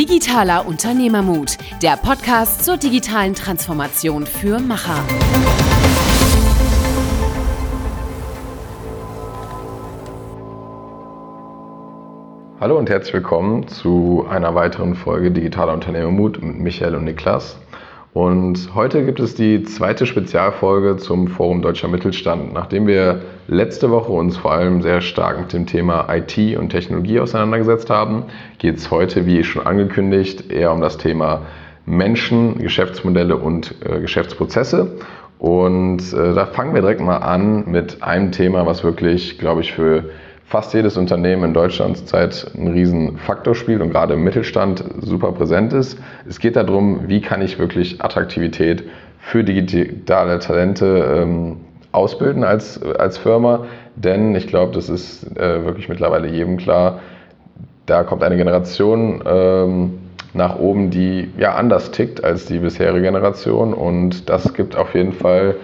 Digitaler Unternehmermut, der Podcast zur digitalen Transformation für Macher. Hallo und herzlich willkommen zu einer weiteren Folge Digitaler Unternehmermut mit Michael und Niklas. Und heute gibt es die zweite Spezialfolge zum Forum Deutscher Mittelstand. Nachdem wir letzte Woche uns vor allem sehr stark mit dem Thema IT und Technologie auseinandergesetzt haben, geht es heute, wie schon angekündigt, eher um das Thema Menschen, Geschäftsmodelle und äh, Geschäftsprozesse. Und äh, da fangen wir direkt mal an mit einem Thema, was wirklich, glaube ich, für fast jedes Unternehmen in Deutschland zurzeit einen riesen Faktor spielt und gerade im Mittelstand super präsent ist. Es geht darum, wie kann ich wirklich Attraktivität für digitale Talente ähm, ausbilden als, als Firma, denn ich glaube, das ist äh, wirklich mittlerweile jedem klar, da kommt eine Generation ähm, nach oben, die ja anders tickt als die bisherige Generation und das gibt auf jeden Fall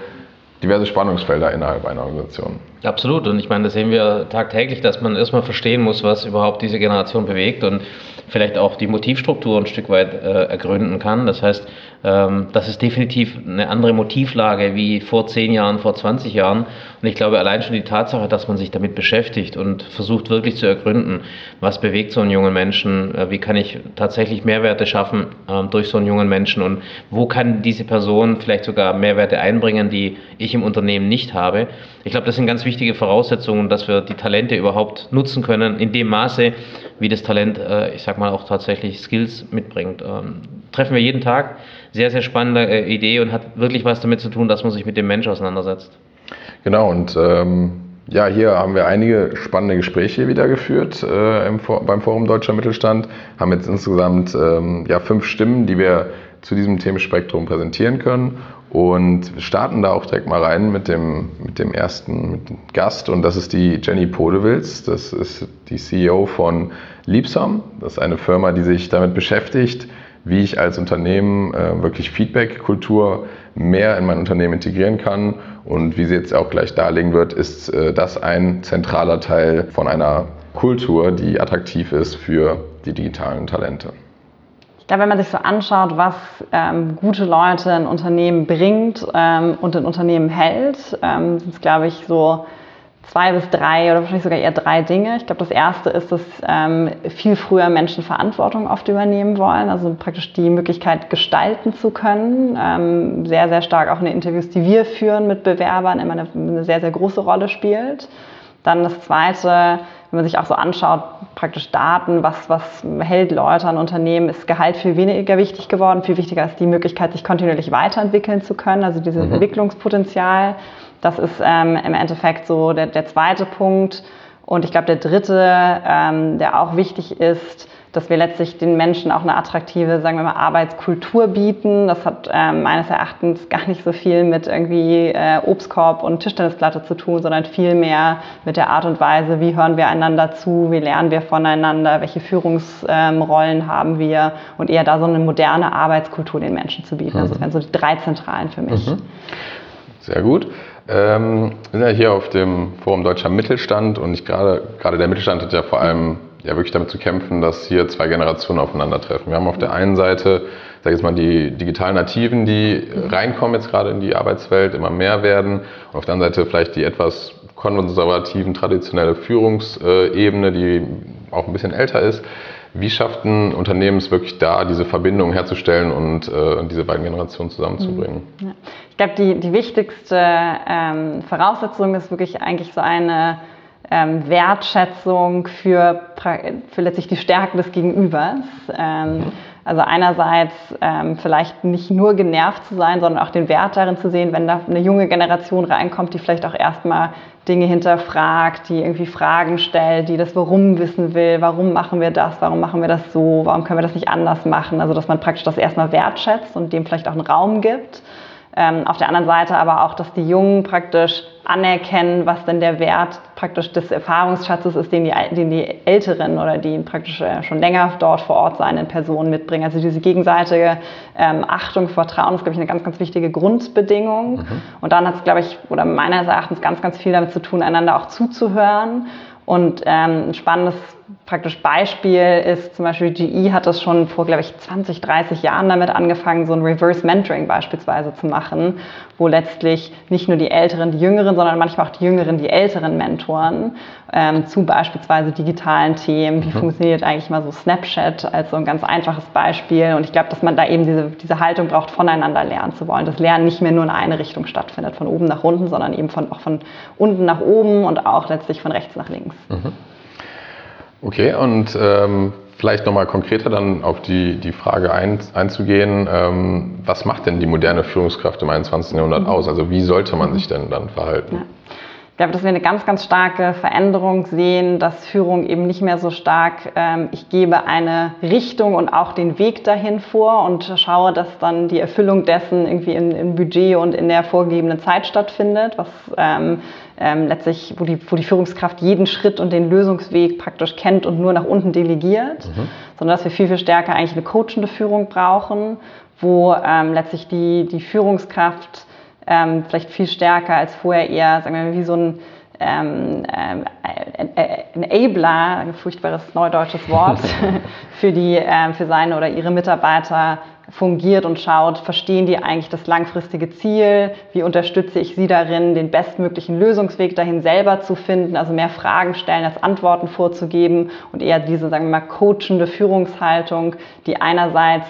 diverse Spannungsfelder innerhalb einer Organisation. Absolut. Und ich meine, das sehen wir tagtäglich, dass man erstmal verstehen muss, was überhaupt diese Generation bewegt und vielleicht auch die Motivstruktur ein Stück weit äh, ergründen kann. Das heißt, das ist definitiv eine andere Motivlage wie vor 10 Jahren, vor 20 Jahren. Und ich glaube, allein schon die Tatsache, dass man sich damit beschäftigt und versucht wirklich zu ergründen, was bewegt so einen jungen Menschen, äh, wie kann ich tatsächlich Mehrwerte schaffen äh, durch so einen jungen Menschen und wo kann diese Person vielleicht sogar Mehrwerte einbringen, die ich im Unternehmen nicht habe. Ich glaube, das sind ganz wichtige Voraussetzungen, dass wir die Talente überhaupt nutzen können, in dem Maße, wie das Talent, äh, ich sag mal, auch tatsächlich Skills mitbringt. Treffen wir jeden Tag. Sehr, sehr spannende äh, Idee und hat wirklich was damit zu tun, dass man sich mit dem Mensch auseinandersetzt. Genau, und ähm, ja, hier haben wir einige spannende Gespräche wieder geführt äh, im, beim Forum Deutscher Mittelstand, haben jetzt insgesamt ähm, ja, fünf Stimmen, die wir zu diesem Themenspektrum präsentieren können und starten da auch direkt mal rein mit dem, mit dem ersten mit dem Gast und das ist die Jenny Podewils. Das ist die CEO von Liebsam. Das ist eine Firma, die sich damit beschäftigt, wie ich als Unternehmen äh, wirklich Feedback-Kultur mehr in mein Unternehmen integrieren kann. Und wie sie jetzt auch gleich darlegen wird, ist äh, das ein zentraler Teil von einer Kultur, die attraktiv ist für die digitalen Talente. Ich glaube, wenn man sich so anschaut, was ähm, gute Leute in Unternehmen bringt ähm, und in Unternehmen hält, ähm, sind es, glaube ich, so zwei bis drei oder wahrscheinlich sogar eher drei Dinge. Ich glaube, das erste ist, dass ähm, viel früher Menschen Verantwortung oft übernehmen wollen, also praktisch die Möglichkeit gestalten zu können. Ähm, sehr, sehr stark auch in den Interviews, die wir führen mit Bewerbern, immer eine, eine sehr, sehr große Rolle spielt. Dann das zweite, wenn man sich auch so anschaut, praktisch Daten, was, was hält Leute an Unternehmen, ist Gehalt viel weniger wichtig geworden. Viel wichtiger ist die Möglichkeit, sich kontinuierlich weiterentwickeln zu können, also dieses mhm. Entwicklungspotenzial. Das ist ähm, im Endeffekt so der, der zweite Punkt. Und ich glaube, der dritte, ähm, der auch wichtig ist, dass wir letztlich den Menschen auch eine attraktive, sagen wir mal, Arbeitskultur bieten. Das hat äh, meines Erachtens gar nicht so viel mit irgendwie äh, Obstkorb und Tischtennisplatte zu tun, sondern viel mehr mit der Art und Weise, wie hören wir einander zu, wie lernen wir voneinander, welche Führungsrollen ähm, haben wir und eher da so eine moderne Arbeitskultur den Menschen zu bieten. Mhm. Also das wären so die drei Zentralen für mich. Mhm. Sehr gut. Ähm, wir sind ja hier auf dem Forum Deutscher Mittelstand und ich gerade, gerade der Mittelstand hat ja vor allem ja wirklich damit zu kämpfen, dass hier zwei Generationen aufeinandertreffen. Wir haben auf der einen Seite, sag ich jetzt mal, die digitalen Nativen, die reinkommen jetzt gerade in die Arbeitswelt, immer mehr werden. Und auf der anderen Seite vielleicht die etwas konservativen, traditionelle Führungsebene, die auch ein bisschen älter ist. Wie schafft ein Unternehmen es wirklich da, diese Verbindung herzustellen und äh, diese beiden Generationen zusammenzubringen? Ja. Ich glaube, die, die wichtigste ähm, Voraussetzung ist wirklich eigentlich so eine ähm, Wertschätzung für, für letztlich die Stärken des Gegenübers. Ähm, also einerseits ähm, vielleicht nicht nur genervt zu sein, sondern auch den Wert darin zu sehen, wenn da eine junge Generation reinkommt, die vielleicht auch erstmal Dinge hinterfragt, die irgendwie Fragen stellt, die das Warum wissen will, warum machen wir das, warum machen wir das so, warum können wir das nicht anders machen. Also dass man praktisch das erstmal wertschätzt und dem vielleicht auch einen Raum gibt. Ähm, auf der anderen Seite aber auch, dass die Jungen praktisch anerkennen, was denn der Wert praktisch des Erfahrungsschatzes ist, den die, den die Älteren oder die praktisch äh, schon länger dort vor Ort seinen Personen mitbringen. Also diese gegenseitige ähm, Achtung, Vertrauen ist, glaube ich, eine ganz, ganz wichtige Grundbedingung. Mhm. Und dann hat es, glaube ich, oder meines Erachtens ganz, ganz viel damit zu tun, einander auch zuzuhören. Und ähm, ein spannendes praktisch Beispiel ist zum Beispiel GE hat das schon vor, glaube ich, 20, 30 Jahren damit angefangen, so ein Reverse Mentoring beispielsweise zu machen, wo letztlich nicht nur die Älteren die Jüngeren, sondern manchmal auch die Jüngeren die Älteren mentoren ähm, zu beispielsweise digitalen Themen. Wie mhm. funktioniert eigentlich mal so Snapchat als so ein ganz einfaches Beispiel? Und ich glaube, dass man da eben diese, diese Haltung braucht, voneinander lernen zu wollen. Das Lernen nicht mehr nur in eine Richtung stattfindet, von oben nach unten, sondern eben von, auch von unten nach oben und auch letztlich von rechts nach links. Mhm. Okay, und ähm, vielleicht nochmal konkreter dann auf die, die Frage ein, einzugehen, ähm, was macht denn die moderne Führungskraft im 21. Jahrhundert mhm. aus? Also wie sollte man sich denn dann verhalten? Ja. Ich glaube, dass wir eine ganz, ganz starke Veränderung sehen, dass Führung eben nicht mehr so stark, ähm, ich gebe eine Richtung und auch den Weg dahin vor und schaue, dass dann die Erfüllung dessen irgendwie im Budget und in der vorgegebenen Zeit stattfindet, was ähm, ähm, letztlich, wo die, wo die Führungskraft jeden Schritt und den Lösungsweg praktisch kennt und nur nach unten delegiert, mhm. sondern dass wir viel, viel stärker eigentlich eine coachende Führung brauchen, wo ähm, letztlich die, die Führungskraft ähm, vielleicht viel stärker als vorher eher, sagen wir mal, wie so ein ähm, äh, Enabler, ein furchtbares neudeutsches Wort, für, die, äh, für seine oder ihre Mitarbeiter fungiert und schaut, verstehen die eigentlich das langfristige Ziel, wie unterstütze ich sie darin, den bestmöglichen Lösungsweg dahin selber zu finden, also mehr Fragen stellen als Antworten vorzugeben und eher diese, sagen wir mal, coachende Führungshaltung, die einerseits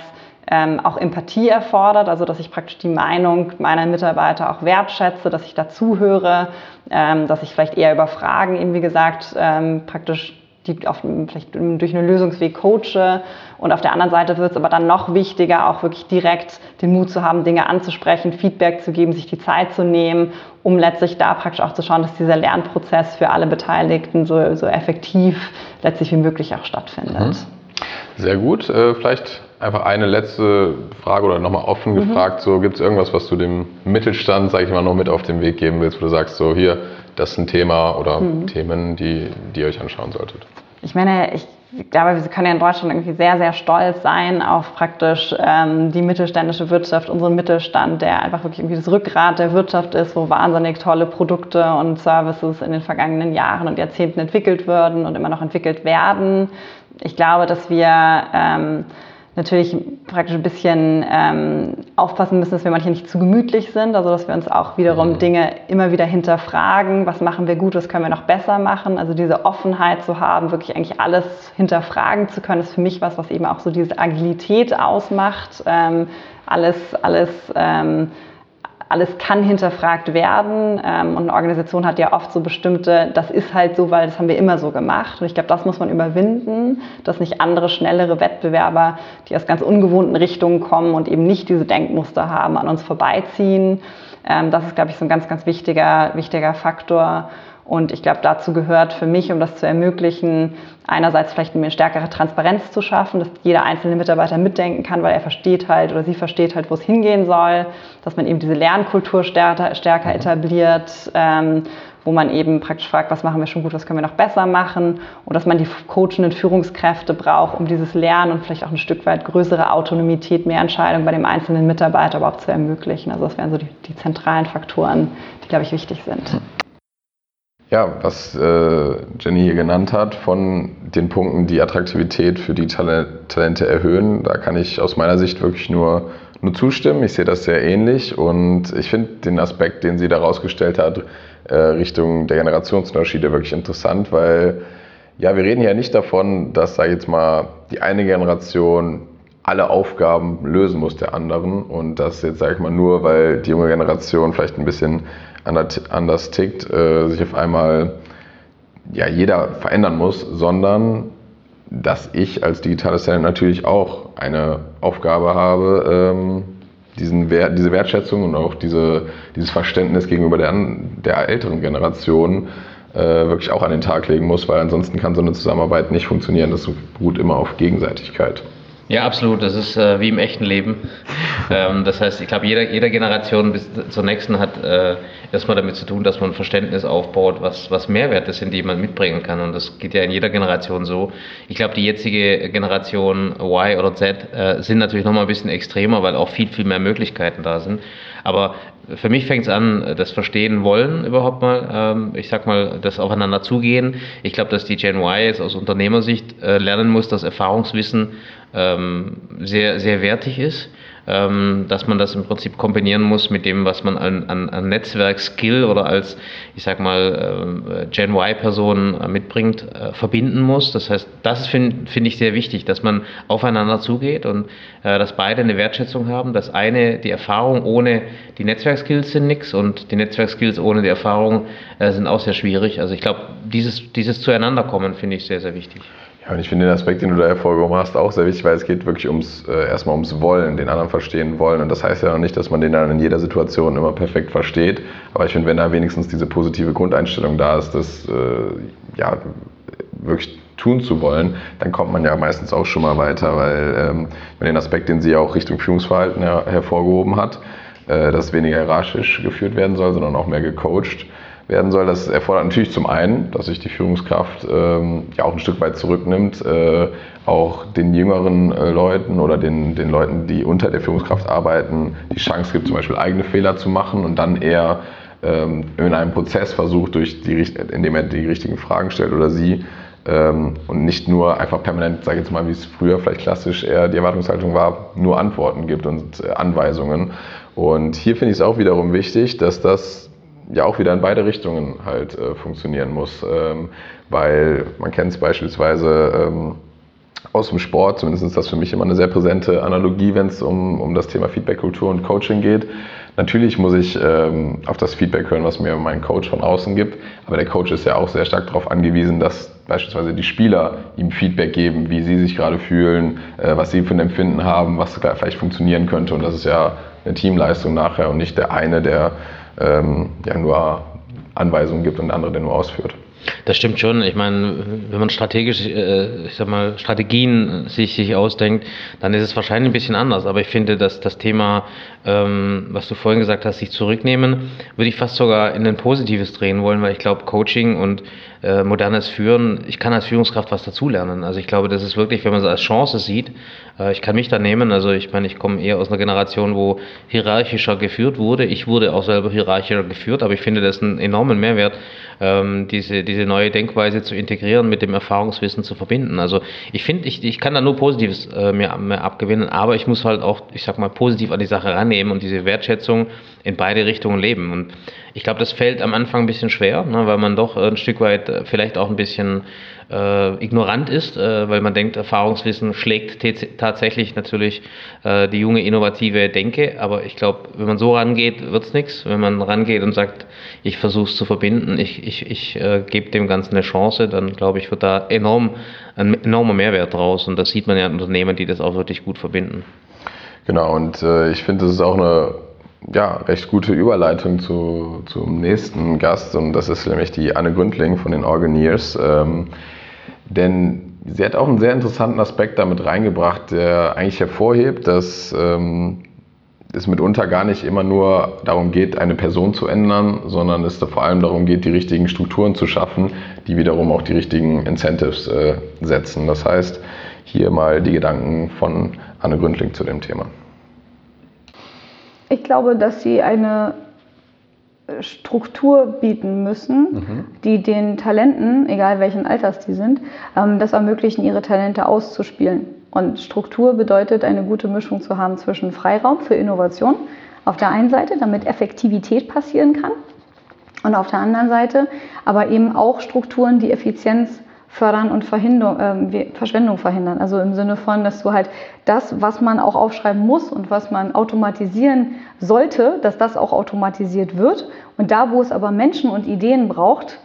ähm, auch Empathie erfordert, also dass ich praktisch die Meinung meiner Mitarbeiter auch wertschätze, dass ich dazuhöre, ähm, dass ich vielleicht eher über Fragen eben, wie gesagt, ähm, praktisch die auf, vielleicht durch einen Lösungsweg coache. Und auf der anderen Seite wird es aber dann noch wichtiger, auch wirklich direkt den Mut zu haben, Dinge anzusprechen, Feedback zu geben, sich die Zeit zu nehmen, um letztlich da praktisch auch zu schauen, dass dieser Lernprozess für alle Beteiligten so, so effektiv letztlich wie möglich auch stattfindet. Mhm. Sehr gut. Äh, vielleicht einfach eine letzte Frage oder nochmal offen mhm. gefragt. So, gibt es irgendwas, was du dem Mittelstand, sage ich mal, noch mit auf den Weg geben willst, wo du sagst, so hier, das ist ein Thema oder mhm. Themen, die, die ihr euch anschauen solltet? Ich meine, ich glaube, wir können ja in Deutschland irgendwie sehr, sehr stolz sein auf praktisch ähm, die mittelständische Wirtschaft, unseren Mittelstand, der einfach wirklich irgendwie das Rückgrat der Wirtschaft ist, wo wahnsinnig tolle Produkte und Services in den vergangenen Jahren und Jahrzehnten entwickelt würden und immer noch entwickelt werden. Ich glaube, dass wir ähm, natürlich praktisch ein bisschen ähm, aufpassen müssen, dass wir manche nicht zu gemütlich sind, also dass wir uns auch wiederum mhm. Dinge immer wieder hinterfragen, was machen wir gut, was können wir noch besser machen. Also diese Offenheit zu haben, wirklich eigentlich alles hinterfragen zu können, ist für mich was, was eben auch so diese Agilität ausmacht. Ähm, alles, alles ähm, alles kann hinterfragt werden. Ähm, und eine Organisation hat ja oft so bestimmte, das ist halt so, weil das haben wir immer so gemacht. Und ich glaube, das muss man überwinden, dass nicht andere, schnellere Wettbewerber, die aus ganz ungewohnten Richtungen kommen und eben nicht diese Denkmuster haben, an uns vorbeiziehen. Ähm, das ist, glaube ich, so ein ganz, ganz wichtiger, wichtiger Faktor. Und ich glaube, dazu gehört für mich, um das zu ermöglichen, einerseits vielleicht eine stärkere Transparenz zu schaffen, dass jeder einzelne Mitarbeiter mitdenken kann, weil er versteht halt oder sie versteht halt, wo es hingehen soll, dass man eben diese Lernkultur stärker, stärker mhm. etabliert, ähm, wo man eben praktisch fragt, was machen wir schon gut, was können wir noch besser machen und dass man die coachenden Führungskräfte braucht, um dieses Lernen und vielleicht auch ein Stück weit größere Autonomität, mehr Entscheidung bei dem einzelnen Mitarbeiter überhaupt zu ermöglichen. Also das wären so die, die zentralen Faktoren, die, glaube ich, wichtig sind. Ja, was äh, Jenny hier genannt hat, von den Punkten, die Attraktivität für die Talente erhöhen, da kann ich aus meiner Sicht wirklich nur, nur zustimmen. Ich sehe das sehr ähnlich und ich finde den Aspekt, den sie da rausgestellt hat, äh, Richtung der Generationsunterschiede wirklich interessant, weil ja, wir reden ja nicht davon, dass, sage ich jetzt mal, die eine Generation alle Aufgaben lösen muss der anderen und das jetzt, sage ich mal, nur, weil die junge Generation vielleicht ein bisschen anders tickt, äh, sich auf einmal ja, jeder verändern muss, sondern dass ich als digitales Talent natürlich auch eine Aufgabe habe, ähm, diesen Wert, diese Wertschätzung und auch diese, dieses Verständnis gegenüber der, der älteren Generation äh, wirklich auch an den Tag legen muss, weil ansonsten kann so eine Zusammenarbeit nicht funktionieren. Das beruht immer auf Gegenseitigkeit. Ja, absolut. Das ist äh, wie im echten Leben. ähm, das heißt, ich glaube, jeder, jeder Generation bis zur nächsten hat, äh, erstmal damit zu tun, dass man Verständnis aufbaut, was, was Mehrwerte sind, die man mitbringen kann. Und das geht ja in jeder Generation so. Ich glaube, die jetzige Generation Y oder Z äh, sind natürlich nochmal ein bisschen extremer, weil auch viel, viel mehr Möglichkeiten da sind. Aber für mich fängt es an, das Verstehen wollen überhaupt mal. Ähm, ich sag mal, das Aufeinander zugehen. Ich glaube, dass die Gen Y jetzt aus Unternehmersicht äh, lernen muss, dass Erfahrungswissen ähm, sehr, sehr wertig ist dass man das im Prinzip kombinieren muss mit dem, was man an, an, an Netzwerkskill oder als, ich sag mal, äh, Gen Y-Person äh, mitbringt, äh, verbinden muss. Das heißt, das finde find ich sehr wichtig, dass man aufeinander zugeht und äh, dass beide eine Wertschätzung haben. Das eine, die Erfahrung ohne die Netzwerkskills sind nichts und die Netzwerkskills ohne die Erfahrung sind auch sehr schwierig. Also ich glaube, dieses, dieses Zueinanderkommen finde ich sehr, sehr wichtig. Ja, und ich finde den Aspekt, den du da hervorgehoben hast, auch sehr wichtig, weil es geht wirklich ums, äh, erstmal ums Wollen, den anderen verstehen wollen. Und das heißt ja noch nicht, dass man den dann in jeder Situation immer perfekt versteht. Aber ich finde, wenn da wenigstens diese positive Grundeinstellung da ist, das äh, ja, wirklich tun zu wollen, dann kommt man ja meistens auch schon mal weiter, weil ähm, den Aspekt, den sie ja auch Richtung Führungsverhalten her hervorgehoben hat, äh, dass weniger hierarchisch geführt werden soll, sondern auch mehr gecoacht werden soll. Das erfordert natürlich zum einen, dass sich die Führungskraft ähm, ja auch ein Stück weit zurücknimmt, äh, auch den jüngeren äh, Leuten oder den, den Leuten, die unter der Führungskraft arbeiten, die Chance gibt, zum Beispiel eigene Fehler zu machen und dann eher ähm, in einem Prozess versucht, durch die, indem er die richtigen Fragen stellt oder sie, ähm, und nicht nur einfach permanent, sage ich jetzt mal, wie es früher vielleicht klassisch eher die Erwartungshaltung war, nur Antworten gibt und äh, Anweisungen. Und hier finde ich es auch wiederum wichtig, dass das ja auch wieder in beide Richtungen halt äh, funktionieren muss. Ähm, weil man kennt es beispielsweise ähm, aus dem Sport, zumindest ist das für mich immer eine sehr präsente Analogie, wenn es um, um das Thema Feedbackkultur und Coaching geht. Natürlich muss ich ähm, auf das Feedback hören, was mir mein Coach von außen gibt, aber der Coach ist ja auch sehr stark darauf angewiesen, dass beispielsweise die Spieler ihm Feedback geben, wie sie sich gerade fühlen, äh, was sie für ein Empfinden haben, was vielleicht funktionieren könnte und das ist ja eine Teamleistung nachher und nicht der eine, der ähm, ja, nur Anweisungen gibt und der andere, der nur ausführt. Das stimmt schon. Ich meine, wenn man strategisch, äh, ich sag mal, Strategien sich, sich ausdenkt, dann ist es wahrscheinlich ein bisschen anders. Aber ich finde, dass das Thema, ähm, was du vorhin gesagt hast, sich zurücknehmen, würde ich fast sogar in ein Positives drehen wollen, weil ich glaube, Coaching und äh, modernes Führen, ich kann als Führungskraft was dazulernen. Also ich glaube, das ist wirklich, wenn man es als Chance sieht, äh, ich kann mich da nehmen. Also ich meine, ich komme eher aus einer Generation, wo hierarchischer geführt wurde. Ich wurde auch selber hierarchischer geführt, aber ich finde das einen enormen Mehrwert, ähm, diese, diese neue Denkweise zu integrieren, mit dem Erfahrungswissen zu verbinden. Also ich finde, ich, ich kann da nur Positives äh, mir, mir abgewinnen, aber ich muss halt auch, ich sag mal, positiv an die Sache rannehmen und diese Wertschätzung in beide Richtungen leben. Und ich glaube, das fällt am Anfang ein bisschen schwer, ne, weil man doch ein Stück weit äh, vielleicht auch ein bisschen äh, ignorant ist, äh, weil man denkt, Erfahrungswissen schlägt tatsächlich natürlich äh, die junge innovative Denke. Aber ich glaube, wenn man so rangeht, wird es nichts. Wenn man rangeht und sagt, ich versuche es zu verbinden, ich, ich, ich äh, gebe dem Ganzen eine Chance, dann glaube ich, wird da enorm, ein enormer Mehrwert draus. Und das sieht man ja in Unternehmen, die das auch wirklich gut verbinden. Genau, und äh, ich finde, das ist auch eine ja, recht gute Überleitung zu, zum nächsten Gast und das ist nämlich die Anne Gründling von den Organiers. Ähm, denn sie hat auch einen sehr interessanten Aspekt damit reingebracht, der eigentlich hervorhebt, dass ähm, es mitunter gar nicht immer nur darum geht, eine Person zu ändern, sondern es da vor allem darum geht, die richtigen Strukturen zu schaffen, die wiederum auch die richtigen Incentives äh, setzen. Das heißt, hier mal die Gedanken von Anne Gründling zu dem Thema. Ich glaube, dass sie eine Struktur bieten müssen, mhm. die den Talenten, egal welchen Alters die sind, ähm, das ermöglichen, ihre Talente auszuspielen. Und Struktur bedeutet, eine gute Mischung zu haben zwischen Freiraum für Innovation auf der einen Seite, damit Effektivität passieren kann, und auf der anderen Seite aber eben auch Strukturen, die Effizienz fördern und äh, Verschwendung verhindern. Also im Sinne von, dass du halt das, was man auch aufschreiben muss und was man automatisieren sollte, dass das auch automatisiert wird. Und da, wo es aber Menschen und Ideen braucht,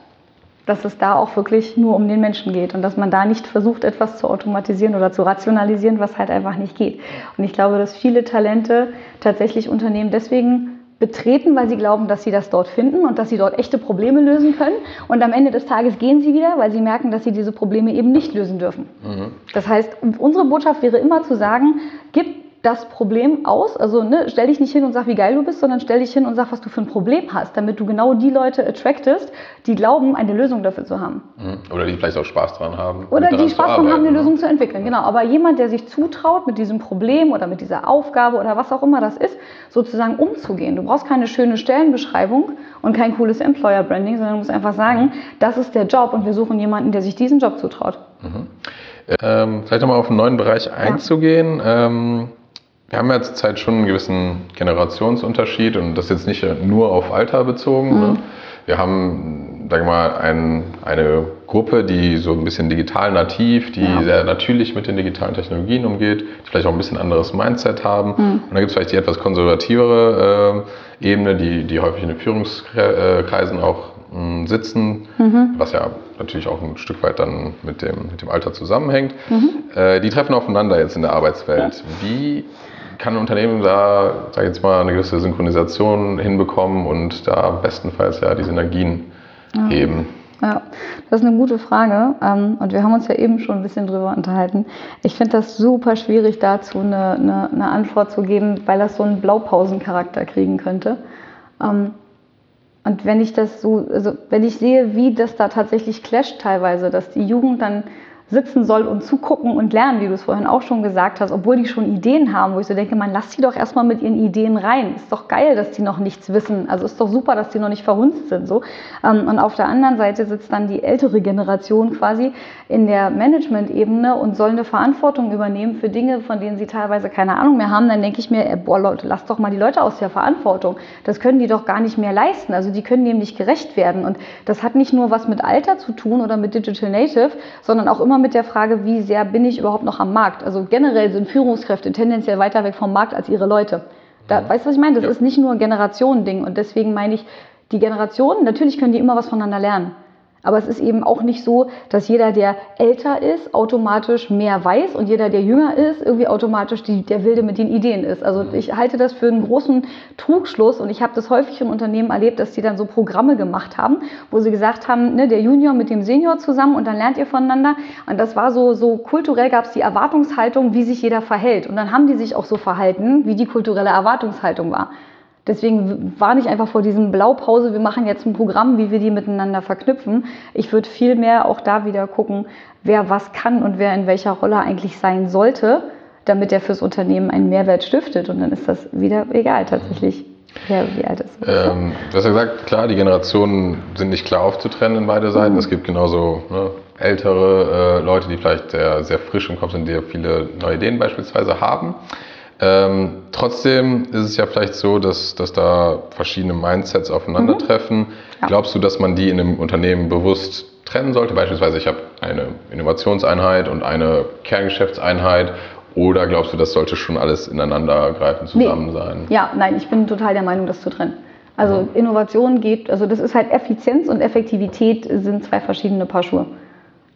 dass es da auch wirklich nur um den Menschen geht und dass man da nicht versucht, etwas zu automatisieren oder zu rationalisieren, was halt einfach nicht geht. Und ich glaube, dass viele Talente tatsächlich Unternehmen deswegen betreten, weil sie glauben, dass sie das dort finden und dass sie dort echte Probleme lösen können. Und am Ende des Tages gehen sie wieder, weil sie merken, dass sie diese Probleme eben nicht lösen dürfen. Mhm. Das heißt, unsere Botschaft wäre immer zu sagen, gib das Problem aus. Also ne, stell dich nicht hin und sag, wie geil du bist, sondern stell dich hin und sag, was du für ein Problem hast, damit du genau die Leute attractest, die glauben, eine Lösung dafür zu haben. Mhm. Oder die vielleicht auch Spaß dran haben. Oder die Spaß dran haben, eine ne? Lösung zu entwickeln. Genau. Aber jemand, der sich zutraut, mit diesem Problem oder mit dieser Aufgabe oder was auch immer das ist, sozusagen umzugehen. Du brauchst keine schöne Stellenbeschreibung und kein cooles Employer Branding, sondern du musst einfach sagen, das ist der Job und wir suchen jemanden, der sich diesen Job zutraut. Ähm, vielleicht nochmal auf einen neuen Bereich einzugehen. Ähm, wir haben ja zurzeit schon einen gewissen Generationsunterschied und das jetzt nicht nur auf Alter bezogen. Ne? Wir haben, sag mal, ein, eine Gruppe, die so ein bisschen digital nativ, die Ja. sehr natürlich mit den digitalen Technologien umgeht, die vielleicht auch ein bisschen anderes Mindset haben. Und dann gibt es vielleicht die etwas konservativere äh, Ebene, die, die häufig in den Führungskreisen auch mh, sitzen, was ja natürlich auch ein Stück weit dann mit dem, mit dem Alter zusammenhängt. Äh, die treffen aufeinander jetzt in der Arbeitswelt. Wie kann ein Unternehmen da, sag ich jetzt mal, eine gewisse Synchronisation hinbekommen und da bestenfalls ja die Synergien heben? Ja, das ist eine gute Frage. Ähm, Und wir haben uns ja eben schon ein bisschen drüber unterhalten. Ich finde das super schwierig, dazu eine, eine, eine Antwort zu geben, weil das so einen Blaupausencharakter kriegen könnte. Ähm, Und wenn ich das so, also wenn ich sehe, wie das da tatsächlich clasht teilweise, dass die Jugend dann sitzen soll und zugucken und lernen, wie du es vorhin auch schon gesagt hast, obwohl die schon Ideen haben, wo ich so denke, man lass die doch erstmal mit ihren Ideen rein. Ist doch geil, dass die noch nichts wissen. Also ist doch super, dass die noch nicht verhunzt sind. So. Ähm, Und auf der anderen Seite sitzt dann die ältere Generation quasi in der Management-Ebene und soll eine Verantwortung übernehmen für Dinge, von denen sie teilweise keine Ahnung mehr haben. Dann denke ich mir, ey, boah Leute, lasst doch mal die Leute aus der Verantwortung. Das können die doch gar nicht mehr leisten. Also die können dem nicht gerecht werden. Und das hat nicht nur was mit Alter zu tun oder mit Digital Native, sondern auch immer mit der Frage, wie sehr bin ich überhaupt noch am Markt. Also generell sind Führungskräfte tendenziell weiter weg vom Markt als ihre Leute. Da, weißt du, was ich meine? Das ist nicht nur ein Generationending. Und deswegen meine ich, die Generationen, natürlich können die immer was voneinander lernen. Aber es ist eben auch nicht so, dass jeder, der älter ist, automatisch mehr weiß und jeder, der jünger ist, irgendwie automatisch die, der Wilde mit den Ideen ist. Also ich halte das für einen großen Trugschluss und ich habe das häufig in Unternehmen erlebt, dass die dann so Programme gemacht haben, wo sie gesagt haben, ne, der Junior mit dem Senior zusammen und dann lernt ihr voneinander. Und das war so, so kulturell gab es die Erwartungshaltung, wie sich jeder verhält. Und dann haben die sich auch so verhalten, wie die kulturelle Erwartungshaltung war. Deswegen war nicht einfach vor diesem Blaupause, wir machen jetzt ein Programm, wie wir die miteinander verknüpfen. Ich würde viel mehr auch da wieder gucken, wer was kann und wer in welcher Rolle eigentlich sein sollte, damit er fürs Unternehmen einen Mehrwert stiftet. Und dann ist das wieder egal tatsächlich, wer wie alt ist. Ähm, du hast ja gesagt, klar, die Generationen sind nicht klar aufzutrennen in beide Seiten. Es gibt genauso ne, ältere äh, Leute, die vielleicht sehr, sehr frisch im Kopf sind, die ja viele neue Ideen beispielsweise haben. Ähm, trotzdem ist es ja vielleicht so, dass, dass da verschiedene Mindsets aufeinandertreffen. Ja. Glaubst du, dass man die in einem Unternehmen bewusst trennen sollte? Beispielsweise, ich habe eine Innovationseinheit und eine Kerngeschäftseinheit. Oder glaubst du, das sollte schon alles ineinander greifen zusammen Nee. sein? Ja, nein, ich bin total der Meinung, das zu trennen. Also Innovation geht, also das ist halt Effizienz und Effektivität sind zwei verschiedene Paar Schuhe.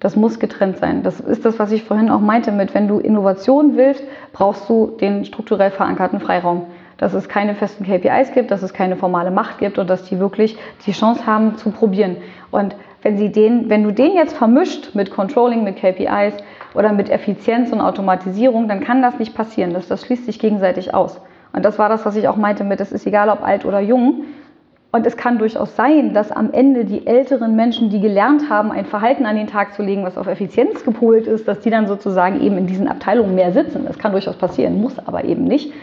Das muss getrennt sein. Das ist das, was ich vorhin auch meinte mit, wenn du Innovation willst, brauchst du den strukturell verankerten Freiraum. Dass es keine festen KPIs gibt, dass es keine formale Macht gibt und dass die wirklich die Chance haben zu probieren. Und wenn, sie den, wenn du den jetzt vermischt mit Controlling, mit KPIs oder mit Effizienz und Automatisierung, dann kann das nicht passieren. Das, das schließt sich gegenseitig aus. Und das war das, was ich auch meinte mit, es ist egal, ob alt oder jung. Und es kann durchaus sein, dass am Ende die älteren Menschen, die gelernt haben, ein Verhalten an den Tag zu legen, was auf Effizienz gepolt ist, dass die dann sozusagen eben in diesen Abteilungen mehr sitzen. Das kann durchaus passieren, muss aber eben nicht.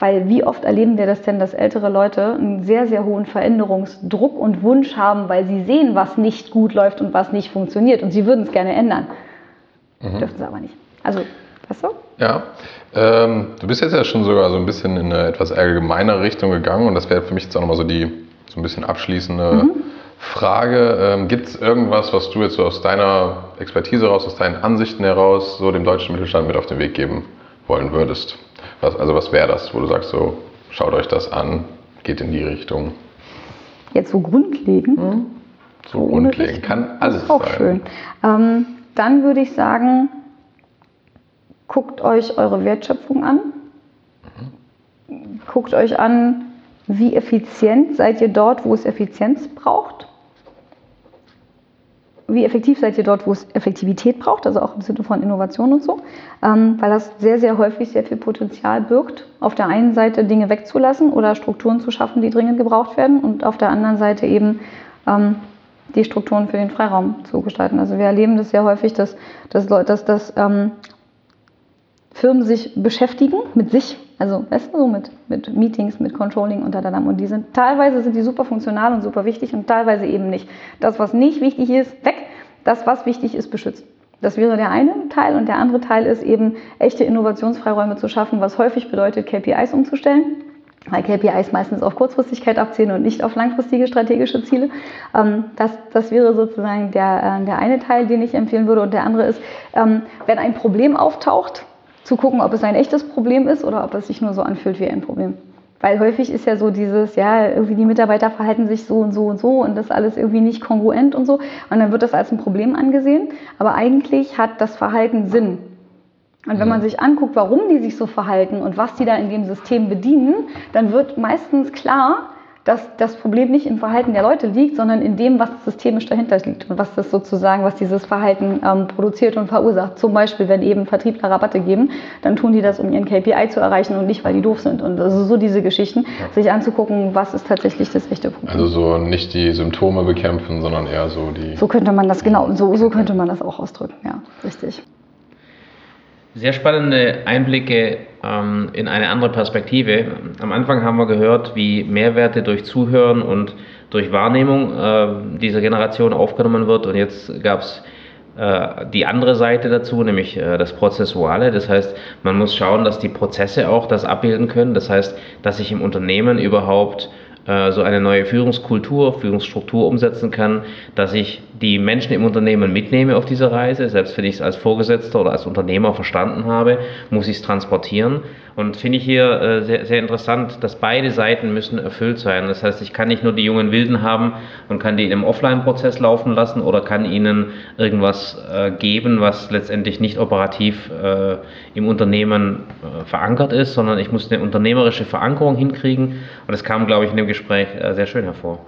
Weil wie oft erleben wir das denn, dass ältere Leute einen sehr, sehr hohen Veränderungsdruck und Wunsch haben, weil sie sehen, was nicht gut läuft und was nicht funktioniert. Und sie würden es gerne ändern. Dürfen sie aber nicht. Also, weißt du? Ja, ähm, du bist jetzt ja schon sogar so ein bisschen in eine etwas allgemeinere Richtung gegangen und das wäre für mich jetzt auch nochmal so die so ein bisschen abschließende Frage. Ähm, Gibt es irgendwas, was du jetzt so aus deiner Expertise raus, aus deinen Ansichten heraus, so dem deutschen Mittelstand mit auf den Weg geben wollen würdest? Was, also was wäre das, wo du sagst, so schaut euch das an, geht in die Richtung? Jetzt so grundlegend. So ohne grundlegend. Kann alles ist auch sein. schön. Ähm, dann würde ich sagen, guckt euch eure Wertschöpfung an. Guckt euch an, wie effizient seid ihr dort, wo es Effizienz braucht. wie effektiv seid ihr dort, wo es Effektivität braucht, also auch im Sinne von Innovation und so, ähm, weil das sehr, sehr häufig sehr viel Potenzial birgt, auf der einen Seite Dinge wegzulassen oder Strukturen zu schaffen, die dringend gebraucht werden und auf der anderen Seite eben ähm, die Strukturen für den Freiraum zu gestalten. Also wir erleben das sehr häufig, dass, dass, dass, dass ähm, Firmen sich beschäftigen mit sich, also weißt du, so mit, mit Meetings, mit Controlling und da, da, und die sind teilweise sind die super funktional und super wichtig und teilweise eben nicht. Das, was nicht wichtig ist, weg. Das, was wichtig ist, beschützt. Das wäre der eine Teil und der andere Teil ist eben echte Innovationsfreiräume zu schaffen, was häufig bedeutet, KPIs umzustellen weil KPIs meistens auf Kurzfristigkeit abzielen und nicht auf langfristige strategische Ziele. Ähm, das, das wäre sozusagen der, äh, der eine Teil, den ich empfehlen würde. Und der andere ist, ähm, wenn ein Problem auftaucht, zu gucken, ob es ein echtes Problem ist oder ob es sich nur so anfühlt wie ein Problem. Weil häufig ist ja so dieses, ja, irgendwie die Mitarbeiter verhalten sich so und so und so und das alles irgendwie nicht kongruent und so. Und dann wird das als ein Problem angesehen. Aber eigentlich hat das Verhalten Sinn. Und wenn man sich anguckt, warum die sich so verhalten und was die da in dem System bedienen, dann wird meistens klar, dass das Problem nicht im Verhalten der Leute liegt, sondern in dem, was systemisch dahinter liegt und was das sozusagen, was dieses Verhalten ähm, produziert und verursacht. Zum Beispiel, wenn eben Vertriebler Rabatte geben, dann tun die das, um ihren KPI zu erreichen und nicht, weil die doof sind. Und also so diese Geschichten, ja. sich anzugucken, was ist tatsächlich das echte Problem. Also so nicht die Symptome bekämpfen, sondern eher so die. So könnte man das genau, so, so könnte man das auch ausdrücken, ja, richtig. Sehr spannende Einblicke ähm, in eine andere Perspektive. Am Anfang haben wir gehört, wie Mehrwerte durch Zuhören und durch Wahrnehmung äh, dieser Generation aufgenommen wird. Und jetzt gab es äh, die andere Seite dazu, nämlich äh, das Prozessuale. Das heißt, man muss schauen, dass die Prozesse auch das abbilden können. Das heißt, dass sich im Unternehmen überhaupt äh, so eine neue Führungskultur, Führungsstruktur umsetzen kann, dass ich die Menschen im Unternehmen mitnehme auf diese Reise. Selbst wenn ich es als Vorgesetzter oder als Unternehmer verstanden habe, muss ich es transportieren. Und finde ich hier äh, sehr, sehr interessant, dass beide Seiten müssen erfüllt sein. Das heißt, ich kann nicht nur die jungen Wilden haben und kann die im Offline-Prozess laufen lassen oder kann ihnen irgendwas äh, geben, was letztendlich nicht operativ äh, im Unternehmen äh, verankert ist, sondern ich muss eine unternehmerische Verankerung hinkriegen. Und das kam, glaube ich, in dem Gespräch äh, sehr schön hervor.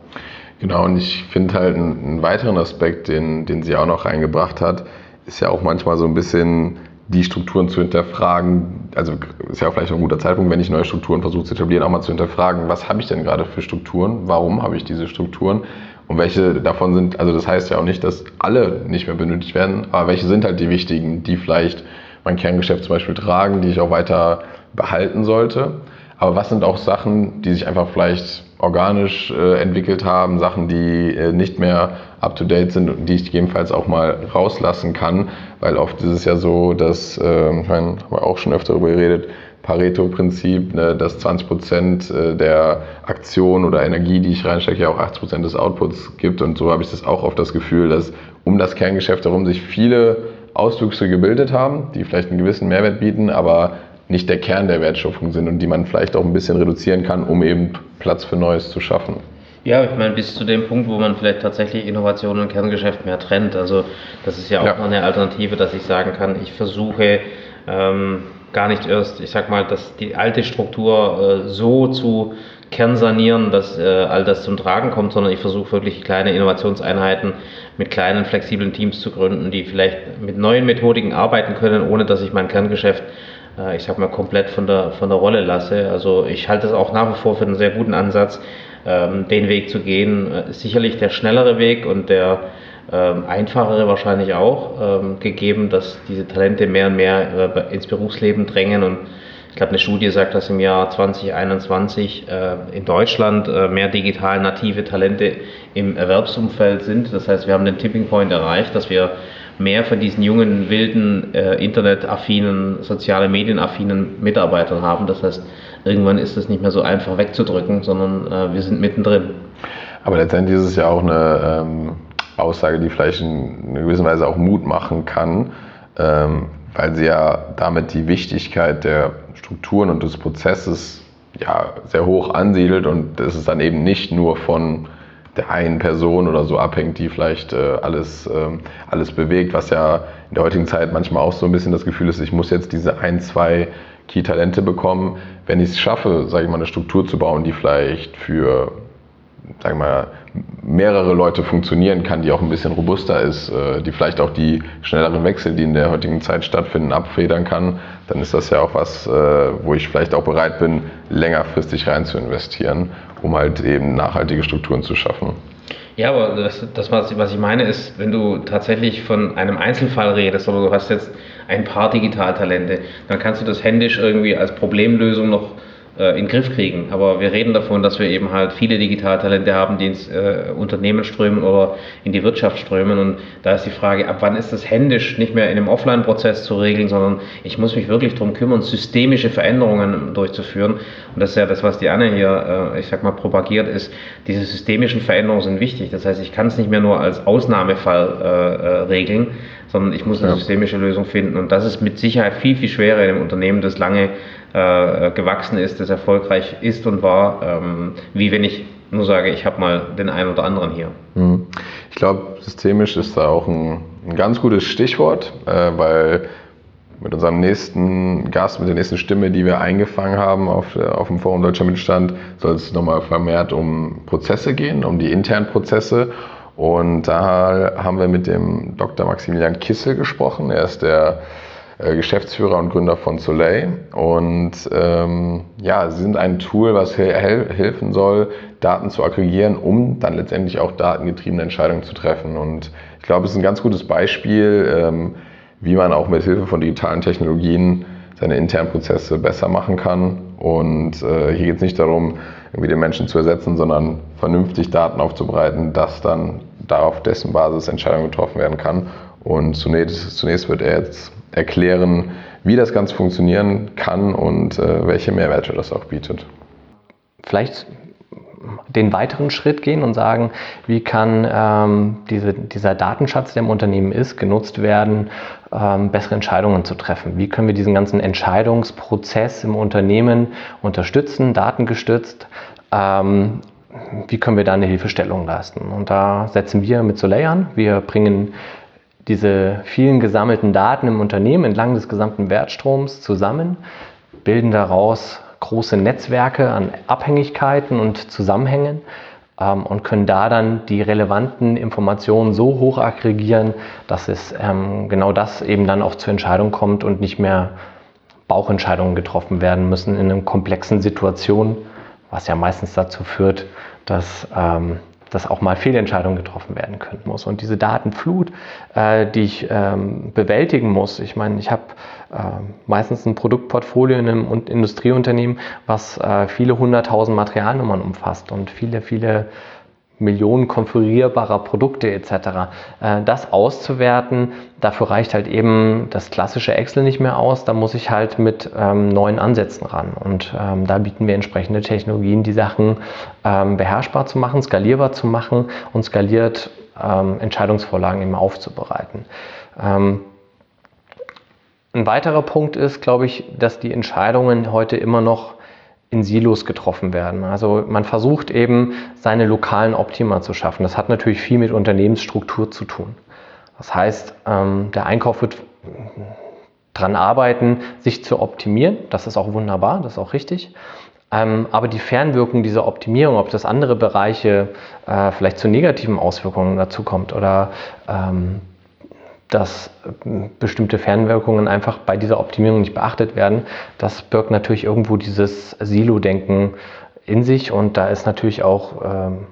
Genau, und ich finde halt einen, weiteren Aspekt, den, den sie auch noch reingebracht hat, ist ja auch manchmal so ein bisschen die Strukturen zu hinterfragen. Also ist ja auch vielleicht ein guter Zeitpunkt, wenn ich neue Strukturen versuche zu etablieren, auch mal zu hinterfragen, was habe ich denn gerade für Strukturen, warum habe ich diese Strukturen und welche davon sind, also das heißt ja auch nicht, dass alle nicht mehr benötigt werden, aber welche sind halt die wichtigen, die vielleicht mein Kerngeschäft zum Beispiel tragen, die ich auch weiter behalten sollte. Aber was sind auch Sachen, die sich einfach vielleicht organisch äh, entwickelt haben, Sachen, die äh, nicht mehr up-to-date sind und die ich gegebenenfalls auch mal rauslassen kann, weil oft ist es ja so, dass, äh, ich meine, haben wir auch schon öfter darüber geredet, Pareto-Prinzip, ne, dass 20 Prozent äh, der Aktion oder Energie, die ich reinstecke, ja auch 80 Prozent des Outputs gibt. Und so habe ich das auch oft das Gefühl, dass um das Kerngeschäft herum sich viele Auswüchse gebildet haben, die vielleicht einen gewissen Mehrwert bieten, aber nicht der Kern der Wertschöpfung sind und die man vielleicht auch ein bisschen reduzieren kann, um eben Platz für Neues zu schaffen. Ja, ich meine, bis zu dem Punkt, wo man vielleicht tatsächlich Innovation und Kerngeschäft mehr trennt. Also das ist ja auch ja. noch eine Alternative, dass ich sagen kann, ich versuche ähm, gar nicht erst, ich sag mal, dass die alte Struktur äh, so zu kernsanieren, dass äh, all das zum Tragen kommt, sondern ich versuche wirklich kleine Innovationseinheiten mit kleinen flexiblen Teams zu gründen, die vielleicht mit neuen Methodiken arbeiten können, ohne dass ich mein Kerngeschäft ich sag mal, komplett von der, von der Rolle lasse. Also ich halte es auch nach wie vor für einen sehr guten Ansatz, ähm, den Weg zu gehen. Äh, sicherlich der schnellere Weg und der ähm, einfachere wahrscheinlich auch, ähm, gegeben, dass diese Talente mehr und mehr äh, ins Berufsleben drängen. Und ich glaube, eine Studie sagt, dass im Jahr 2021 äh, in Deutschland äh, mehr digital native Talente im Erwerbsumfeld sind. Das heißt, wir haben den Tipping Point erreicht, dass wir mehr von diesen jungen, wilden, äh, internetaffinen, soziale medienaffinen Mitarbeitern haben. Das heißt, irgendwann ist es nicht mehr so einfach wegzudrücken, sondern äh, wir sind mittendrin. Aber letztendlich ist es ja auch eine ähm, Aussage, die vielleicht in, in gewisser Weise auch Mut machen kann, ähm, weil sie ja damit die Wichtigkeit der Strukturen und des Prozesses ja, sehr hoch ansiedelt und es ist dann eben nicht nur von der einen Person oder so abhängt, die vielleicht äh, alles, äh, alles bewegt, was ja in der heutigen Zeit manchmal auch so ein bisschen das Gefühl ist, ich muss jetzt diese ein, zwei Key-Talente bekommen. Wenn ich es schaffe, sage ich mal, eine Struktur zu bauen, die vielleicht für sagen wir mal, mehrere Leute funktionieren kann, die auch ein bisschen robuster ist, äh, die vielleicht auch die schnelleren Wechsel, die in der heutigen Zeit stattfinden, abfedern kann, dann ist das ja auch was, äh, wo ich vielleicht auch bereit bin, längerfristig rein zu investieren, um halt eben nachhaltige Strukturen zu schaffen. Ja, aber das, das, was ich meine, ist, wenn du tatsächlich von einem Einzelfall redest, oder du hast jetzt ein paar Digitaltalente, dann kannst du das händisch irgendwie als Problemlösung noch in den Griff kriegen. Aber wir reden davon, dass wir eben halt viele Digitaltalente haben, die ins äh, Unternehmen strömen oder in die Wirtschaft strömen. Und da ist die Frage, ab wann ist das händisch nicht mehr in einem Offline-Prozess zu regeln, sondern ich muss mich wirklich darum kümmern, systemische Veränderungen durchzuführen. Und das ist ja das, was die Anne hier, äh, ich sag mal, propagiert, ist, diese systemischen Veränderungen sind wichtig. Das heißt, ich kann es nicht mehr nur als Ausnahmefall äh, äh, regeln, sondern ich muss eine ja. systemische Lösung finden. Und das ist mit Sicherheit viel, viel schwerer in einem Unternehmen, das lange äh, gewachsen ist, das erfolgreich ist und war, ähm, wie wenn ich nur sage, ich habe mal den einen oder anderen hier. Mhm. Ich glaube, systemisch ist da auch ein, ein ganz gutes Stichwort, äh, weil mit unserem nächsten Gast, mit der nächsten Stimme, die wir eingefangen haben auf, auf dem Forum Deutscher Mittelstand, soll es nochmal vermehrt um Prozesse gehen, um die internen Prozesse. Und da haben wir mit dem Dr. Maximilian Kissel gesprochen. Er ist der äh, Geschäftsführer und Gründer von Soleil. Und ähm, ja, sie sind ein Tool, was hel helfen soll, Daten zu aggregieren, um dann letztendlich auch datengetriebene Entscheidungen zu treffen. Und ich glaube, es ist ein ganz gutes Beispiel, ähm, wie man auch mit Hilfe von digitalen Technologien seine internen Prozesse besser machen kann. Und äh, hier geht es nicht darum, irgendwie den Menschen zu ersetzen, sondern vernünftig Daten aufzubereiten, dass dann darauf dessen Basis Entscheidungen getroffen werden kann. Und zunächst, zunächst wird er jetzt erklären, wie das Ganze funktionieren kann und äh, welche Mehrwerte das auch bietet. Vielleicht den weiteren Schritt gehen und sagen, wie kann ähm, diese, dieser Datenschatz, der im Unternehmen ist, genutzt werden, ähm, bessere Entscheidungen zu treffen. Wie können wir diesen ganzen Entscheidungsprozess im Unternehmen unterstützen, datengestützt? Ähm, wie können wir da eine Hilfestellung leisten? Und da setzen wir mit Soleil an. Wir bringen diese vielen gesammelten Daten im Unternehmen entlang des gesamten Wertstroms zusammen, bilden daraus große Netzwerke an Abhängigkeiten und Zusammenhängen ähm, und können da dann die relevanten Informationen so hoch aggregieren, dass es ähm, genau das eben dann auch zur Entscheidung kommt und nicht mehr Bauchentscheidungen getroffen werden müssen in einer komplexen Situation, was ja meistens dazu führt, dass ähm, dass auch mal Fehlentscheidungen getroffen werden können muss. Und diese Datenflut, äh, die ich ähm, bewältigen muss, ich meine, ich habe äh, meistens ein Produktportfolio in einem Industrieunternehmen, was äh, viele hunderttausend Materialnummern umfasst und viele, viele Millionen konfigurierbarer Produkte etc. Äh, das auszuwerten, dafür reicht halt eben das klassische Excel nicht mehr aus, da muss ich halt mit ähm, neuen Ansätzen ran. Und ähm, da bieten wir entsprechende Technologien, die Sachen ähm, beherrschbar zu machen, skalierbar zu machen und skaliert ähm, Entscheidungsvorlagen eben aufzubereiten. Ähm, ein weiterer Punkt ist, glaube ich, dass die Entscheidungen heute immer noch in Silos getroffen werden. Also man versucht eben seine lokalen Optima zu schaffen. Das hat natürlich viel mit Unternehmensstruktur zu tun. Das heißt, ähm, der Einkauf wird daran arbeiten, sich zu optimieren. Das ist auch wunderbar, das ist auch richtig. Ähm, aber die Fernwirkung dieser Optimierung, ob das andere Bereiche äh, vielleicht zu negativen Auswirkungen dazu kommt oder ähm, dass äh, bestimmte Fernwirkungen einfach bei dieser Optimierung nicht beachtet werden, das birgt natürlich irgendwo dieses Silo-Denken in sich und da ist natürlich auch ähm,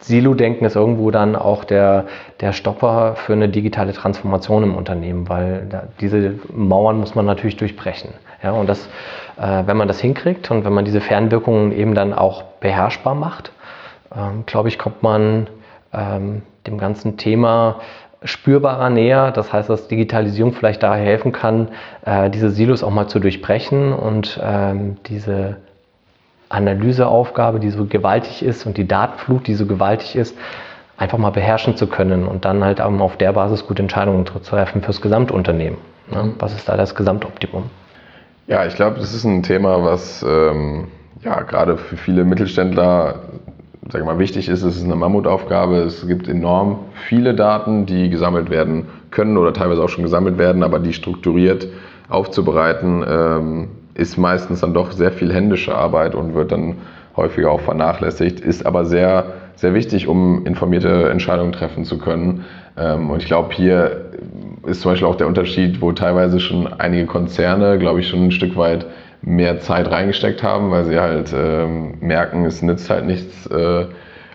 Silo-Denken ist irgendwo dann auch der, der Stopper für eine digitale Transformation im Unternehmen, weil da, diese Mauern muss man natürlich durchbrechen. Ja, und das, äh, wenn man das hinkriegt und wenn man diese Fernwirkungen eben dann auch beherrschbar macht, ähm, glaube ich, kommt man ähm, dem ganzen Thema spürbarer näher. Das heißt, dass Digitalisierung vielleicht daher helfen kann, äh, diese Silos auch mal zu durchbrechen und ähm, diese Analyseaufgabe, die so gewaltig ist und die Datenflut, die so gewaltig ist, einfach mal beherrschen zu können und dann halt auch auf der Basis gute Entscheidungen zu treffen fürs Gesamtunternehmen. Ne? Was ist da das Gesamtoptimum? Ja, ich glaube, das ist ein Thema, was ähm, ja gerade für viele Mittelständler sag mal, wichtig ist, es ist eine Mammutaufgabe. Es gibt enorm viele Daten, die gesammelt werden können oder teilweise auch schon gesammelt werden, aber die strukturiert aufzubereiten, ähm, ist meistens dann doch sehr viel händische Arbeit und wird dann häufiger auch vernachlässigt, ist aber sehr, sehr wichtig, um informierte Entscheidungen treffen zu können. Ähm, und ich glaube, hier ist zum Beispiel auch der Unterschied, wo teilweise schon einige Konzerne, glaube ich, schon ein Stück weit mehr Zeit reingesteckt haben, weil sie halt ähm, merken, es nützt halt nichts, äh,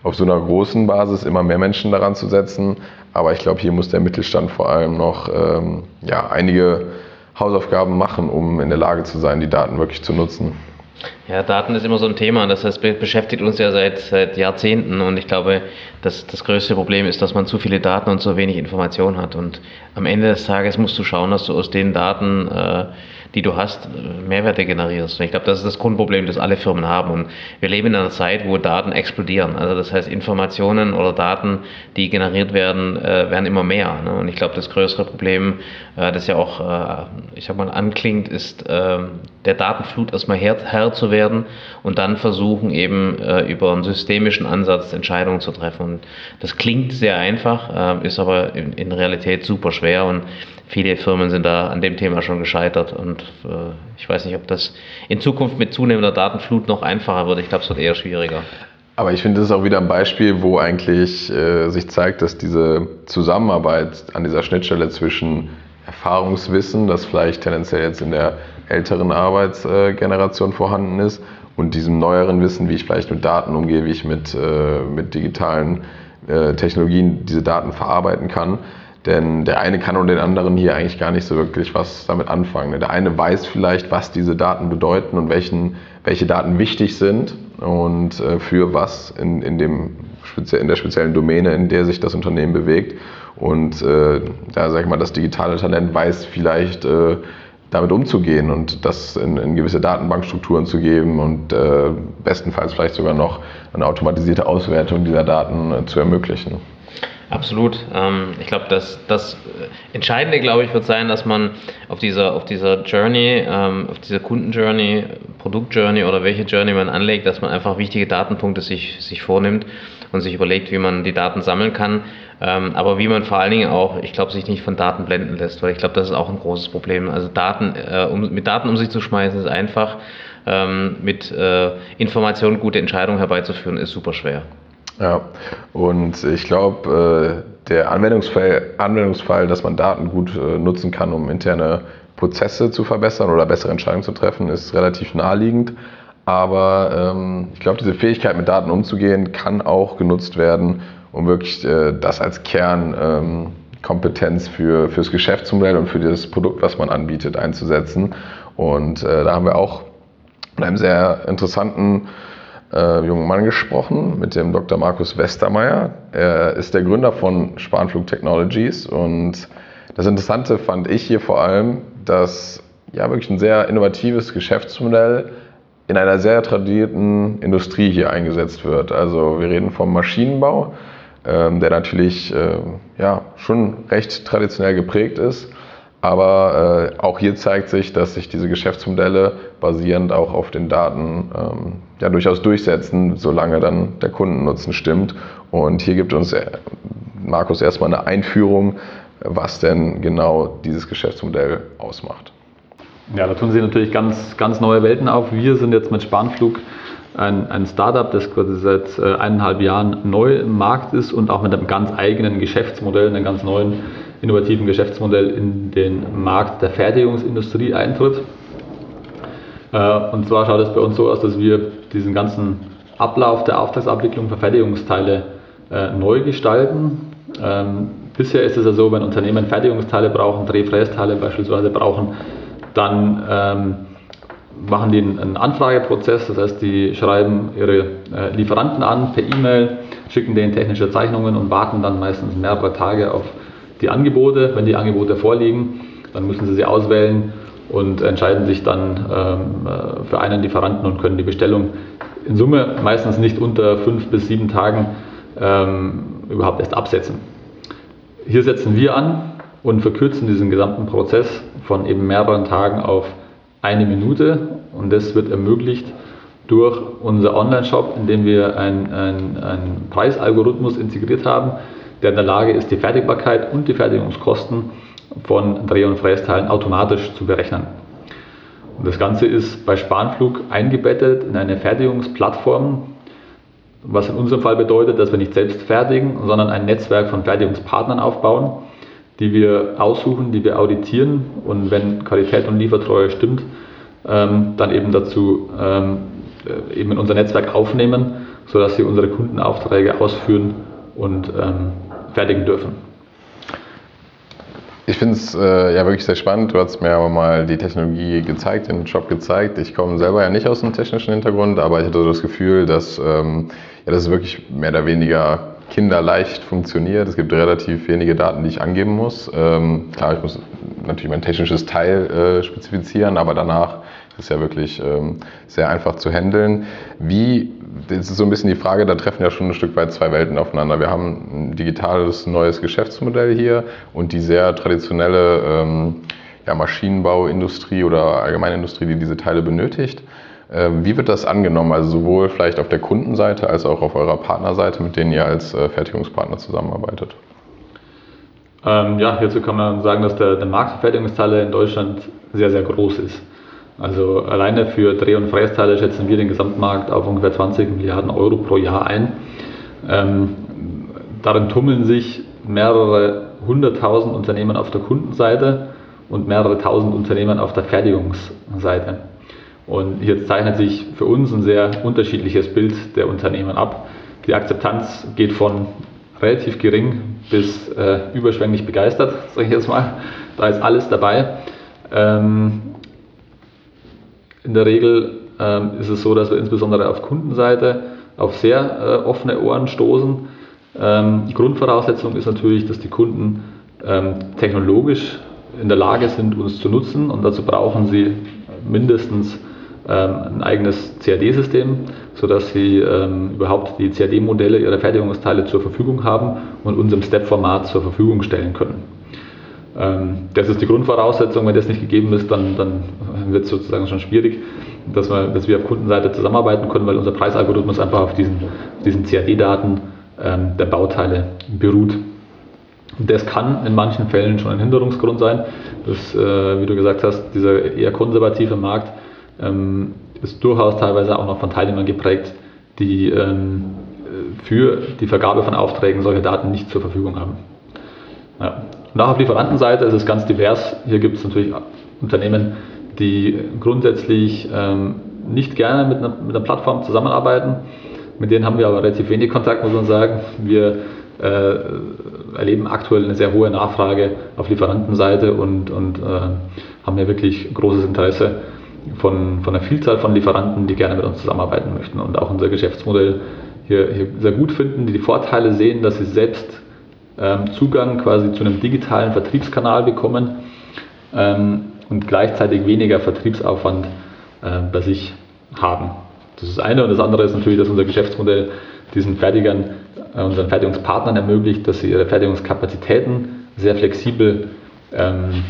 auf so einer großen Basis immer mehr Menschen daran zu setzen. Aber ich glaube, hier muss der Mittelstand vor allem noch ähm, ja, einige Hausaufgaben machen, um in der Lage zu sein, die Daten wirklich zu nutzen. Ja, Daten ist immer so ein Thema, das heißt, beschäftigt uns ja seit, seit Jahrzehnten und ich glaube, dass das größte Problem ist, dass man zu viele Daten und zu wenig Informationen hat. Und am Ende des Tages musst du schauen, dass du aus den Daten äh, die du hast, Mehrwerte generierst. Ich glaube, das ist das Grundproblem, das alle Firmen haben. Und wir leben in einer Zeit, wo Daten explodieren. Also das heißt, Informationen oder Daten, die generiert werden, äh, werden immer mehr. Ne? Und ich glaube, das größere Problem, äh, das ja auch, äh, ich sag mal, anklingt, ist der Datenflut erstmal Herr, Herr zu werden und dann versuchen eben über einen systemischen Ansatz Entscheidungen zu treffen. Und das klingt sehr einfach, ist aber in, in Realität super schwer. Und viele Firmen sind da an dem Thema schon gescheitert und äh, ich weiß nicht, ob das in Zukunft mit zunehmender Datenflut noch einfacher wird. Ich glaube, es wird eher schwieriger. Aber ich finde, das ist auch wieder ein Beispiel, wo eigentlich äh, sich zeigt, dass diese Zusammenarbeit an dieser Schnittstelle zwischen Erfahrungswissen, das vielleicht tendenziell jetzt in der älteren Arbeitsgeneration vorhanden ist, und diesem neueren Wissen, wie ich vielleicht mit Daten umgehe, wie ich mit, äh, mit digitalen äh, Technologien diese Daten verarbeiten kann, denn der eine kann und den anderen hier eigentlich gar nicht so wirklich was damit anfangen. Der eine weiß vielleicht, was diese Daten bedeuten und welchen, welche Daten wichtig sind und äh, für was in, in, dem, in der speziellen Domäne, in der sich das Unternehmen bewegt. Und äh, da sage ich mal, das digitale Talent weiß vielleicht äh, damit umzugehen und das in, in, gewisse Datenbankstrukturen zu geben und äh, bestenfalls vielleicht sogar noch eine automatisierte Auswertung dieser Daten äh, zu ermöglichen. Absolut. Ähm, ich glaube, das, das Entscheidende, glaube ich, wird sein, dass man auf dieser, auf dieser Journey, ähm, auf dieser Kundenjourney, Produktjourney oder welche Journey man anlegt, dass man einfach wichtige Datenpunkte sich, sich vornimmt und sich überlegt, wie man die Daten sammeln kann. Ähm, aber wie man vor allen Dingen auch, ich glaube, sich nicht von Daten blenden lässt, weil ich glaube, das ist auch ein großes Problem. Also Daten, äh, um, mit Daten um sich zu schmeißen, ist einfach. mit äh, Informationen gute Entscheidungen herbeizuführen, ist super schwer. Ja, und ich glaube, äh, der Anwendungsfall, Anwendungsfall, dass man Daten gut äh, nutzen kann, um interne Prozesse zu verbessern oder bessere Entscheidungen zu treffen, ist relativ naheliegend. Aber ähm, ich glaube, diese Fähigkeit, mit Daten umzugehen, kann auch genutzt werden, um wirklich äh, das als Kernkompetenz ähm, für, fürs Geschäftsmodell und für das Produkt, was man anbietet, einzusetzen. Und da haben wir auch mit einem sehr interessanten äh, jungen Mann gesprochen, mit dem Dr. Markus Westermeier. Er ist der Gründer von Spanflug Technologies und das Interessante fand ich hier vor allem, dass ja wirklich ein sehr innovatives Geschäftsmodell in einer sehr tradierten Industrie hier eingesetzt wird. Also wir reden vom Maschinenbau, ähm, der natürlich äh, ja, schon recht traditionell geprägt ist aber äh, auch hier zeigt sich, dass sich diese Geschäftsmodelle basierend auch auf den Daten ähm, ja durchaus durchsetzen, solange dann der Kundennutzen stimmt. Und hier gibt uns äh, Markus erstmal eine Einführung, was denn genau dieses Geschäftsmodell ausmacht. Ja, da tun sich natürlich ganz, ganz neue Welten auf. Wir sind jetzt mit Spanflug ein, ein Startup, das quasi seit äh, eineinhalb Jahren neu im Markt ist und auch mit einem ganz eigenen Geschäftsmodell, einem ganz neuen innovativen Geschäftsmodell in den Markt der Fertigungsindustrie eintritt. Äh, und zwar schaut es bei uns so aus, dass wir diesen ganzen Ablauf der Auftragsabwicklung für Fertigungsteile äh, neu gestalten. Ähm, bisher ist es ja so, wenn Unternehmen Fertigungsteile brauchen, Drehfrästeile beispielsweise brauchen, dann ähm, machen die einen Anfrageprozess, das heißt, die schreiben ihre äh, Lieferanten an per E-Mail, schicken denen technische Zeichnungen und warten dann meistens mehrere Tage auf die Angebote. Wenn die Angebote vorliegen, dann müssen sie sie auswählen und entscheiden sich dann ähm, äh, für einen Lieferanten und können die Bestellung in Summe meistens nicht unter fünf bis sieben Tagen ähm, überhaupt erst absetzen. Hier setzen wir an und verkürzen diesen gesamten Prozess von eben mehreren Tagen auf eine Minute und das wird ermöglicht durch unser Online-Shop, in dem wir einen ein Preisalgorithmus integriert haben, der in der Lage ist, die Fertigbarkeit und die Fertigungskosten von Dreh- und Frästeilen automatisch zu berechnen. Und das Ganze ist bei Spanflug eingebettet in eine Fertigungsplattform, was in unserem Fall bedeutet, dass wir nicht selbst fertigen, sondern ein Netzwerk von Fertigungspartnern aufbauen, die wir aussuchen, die wir auditieren und wenn Qualität und Liefertreue stimmt, ähm, dann eben dazu ähm, äh, eben in unser Netzwerk aufnehmen, sodass sie unsere Kundenaufträge ausführen und ähm, fertigen dürfen. Ich finde es äh, ja wirklich sehr spannend. Du hast mir aber mal die Technologie gezeigt, den Shop gezeigt. Ich komme selber ja nicht aus dem technischen Hintergrund, aber ich hatte so das Gefühl, dass, ähm, ja, das wirklich mehr oder weniger kinderleicht funktioniert. Es gibt relativ wenige Daten, die ich angeben muss. Ähm, klar, ich muss natürlich mein technisches Teil äh, spezifizieren, aber danach ist es ja wirklich ähm, sehr einfach zu handeln. Wie das ist so ein bisschen die Frage, da treffen ja schon ein Stück weit zwei Welten aufeinander. Wir haben ein digitales neues Geschäftsmodell hier und die sehr traditionelle ähm, ja, Maschinenbauindustrie oder Allgemeinindustrie, die diese Teile benötigt. Ähm, wie wird das angenommen? Also sowohl vielleicht auf der Kundenseite als auch auf eurer Partnerseite, mit denen ihr als äh, Fertigungspartner zusammenarbeitet? Ähm, ja, hierzu kann man sagen, dass der, der Markt für Fertigungsteile in Deutschland sehr, sehr groß ist. Also alleine für Dreh- und Frästeile schätzen wir den Gesamtmarkt auf ungefähr 20 Milliarden Euro pro Jahr ein. Ähm, darin tummeln sich mehrere hunderttausend Unternehmen auf der Kundenseite und mehrere tausend Unternehmen auf der Fertigungsseite. Und hier zeichnet sich für uns ein sehr unterschiedliches Bild der Unternehmen ab. Die Akzeptanz geht von relativ gering bis äh, überschwänglich begeistert, sage ich jetzt mal. Da ist alles dabei. Ähm, in der Regel ähm, ist es so, dass wir insbesondere auf Kundenseite auf sehr äh, offene Ohren stoßen. Ähm, Grundvoraussetzung ist natürlich, dass die Kunden ähm, technologisch in der Lage sind, uns zu nutzen und dazu brauchen sie mindestens ähm, ein eigenes CAD-System, sodass sie ähm, überhaupt die CAD-Modelle ihrer Fertigungsteile zur Verfügung haben und uns im Step-Format zur Verfügung stellen können. Ähm, das ist die Grundvoraussetzung. Wenn das nicht gegeben ist, dann, dann wird es sozusagen schon schwierig, dass wir, dass wir auf Kundenseite zusammenarbeiten können, weil unser Preisalgorithmus einfach auf diesen, diesen CAD-Daten ähm, der Bauteile beruht. Das kann in manchen Fällen schon ein Hinderungsgrund sein. Das, äh, wie du gesagt hast, dieser eher konservative Markt ähm, ist durchaus teilweise auch noch von Teilnehmern geprägt, die ähm, für die Vergabe von Aufträgen solche Daten nicht zur Verfügung haben. Ja. Und auch auf Lieferantenseite ist es ganz divers. Hier gibt es natürlich Unternehmen, die grundsätzlich ähm, nicht gerne mit einer, mit einer, Plattform zusammenarbeiten. Mit denen haben wir aber relativ wenig Kontakt, muss man sagen. Wir äh, erleben aktuell eine sehr hohe Nachfrage auf Lieferantenseite und, und äh, haben ja wirklich großes Interesse von, von einer Vielzahl von Lieferanten, die gerne mit uns zusammenarbeiten möchten und auch unser Geschäftsmodell hier, hier sehr gut finden, die die Vorteile sehen, dass sie selbst Zugang quasi zu einem digitalen Vertriebskanal bekommen ähm, und gleichzeitig weniger Vertriebsaufwand äh, bei sich haben. Das ist das eine. Und das andere ist natürlich, dass unser Geschäftsmodell diesen Fertigern, äh, unseren Fertigungspartnern ermöglicht, dass sie ihre Fertigungskapazitäten sehr flexibel ähm,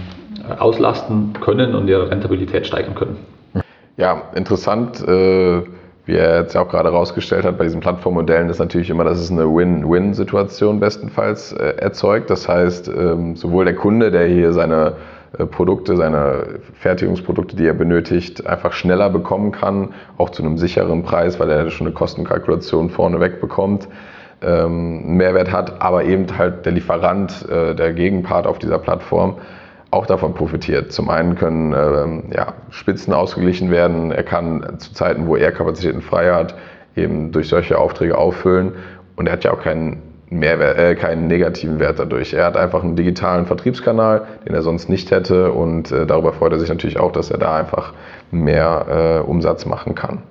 auslasten können und ihre Rentabilität steigern können. Ja, interessant. Äh wie er jetzt auch gerade herausgestellt hat bei diesen Plattformmodellen, ist natürlich immer, dass es eine Win-Win-Situation bestenfalls äh, erzeugt. Das heißt, ähm, sowohl der Kunde, der hier seine äh, Produkte, seine Fertigungsprodukte, die er benötigt, einfach schneller bekommen kann, auch zu einem sicheren Preis, weil er schon eine Kostenkalkulation vorneweg bekommt, ähm, Mehrwert hat, aber eben halt der Lieferant, äh, der Gegenpart auf dieser Plattform, auch davon profitiert. Zum einen können äh, ja, Spitzen ausgeglichen werden. Er kann zu Zeiten, wo er Kapazitäten frei hat, eben durch solche Aufträge auffüllen. Und er hat ja auch keinen, Mehrwert, äh, keinen negativen Wert dadurch. Er hat einfach einen digitalen Vertriebskanal, den er sonst nicht hätte. Und äh, darüber freut er sich natürlich auch, dass er da einfach mehr äh, Umsatz machen kann.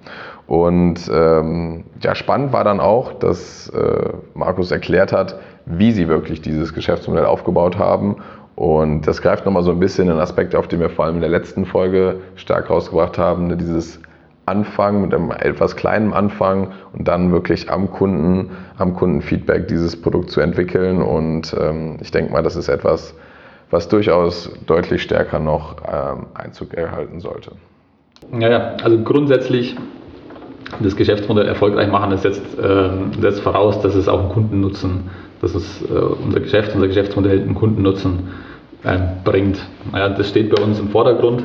Und ähm, ja, spannend war dann auch, dass äh, Markus erklärt hat, wie sie wirklich dieses Geschäftsmodell aufgebaut haben und das greift nochmal so ein bisschen den Aspekt auf, den wir vor allem in der letzten Folge stark rausgebracht haben, ne? dieses Anfangen mit einem etwas kleinen Anfang und dann wirklich am Kunden, am Kundenfeedback dieses Produkt zu entwickeln. Und ähm, ich denke mal, das ist etwas, was durchaus deutlich stärker noch ähm, Einzug erhalten sollte. Ja, ja, also grundsätzlich das Geschäftsmodell erfolgreich machen, ist jetzt ähm, setzt voraus, dass es auch einen Kundennutzen, dass es äh, unser Geschäft, unser Geschäftsmodell einen Kundennutzen ähm, bringt. Naja, das steht bei uns im Vordergrund.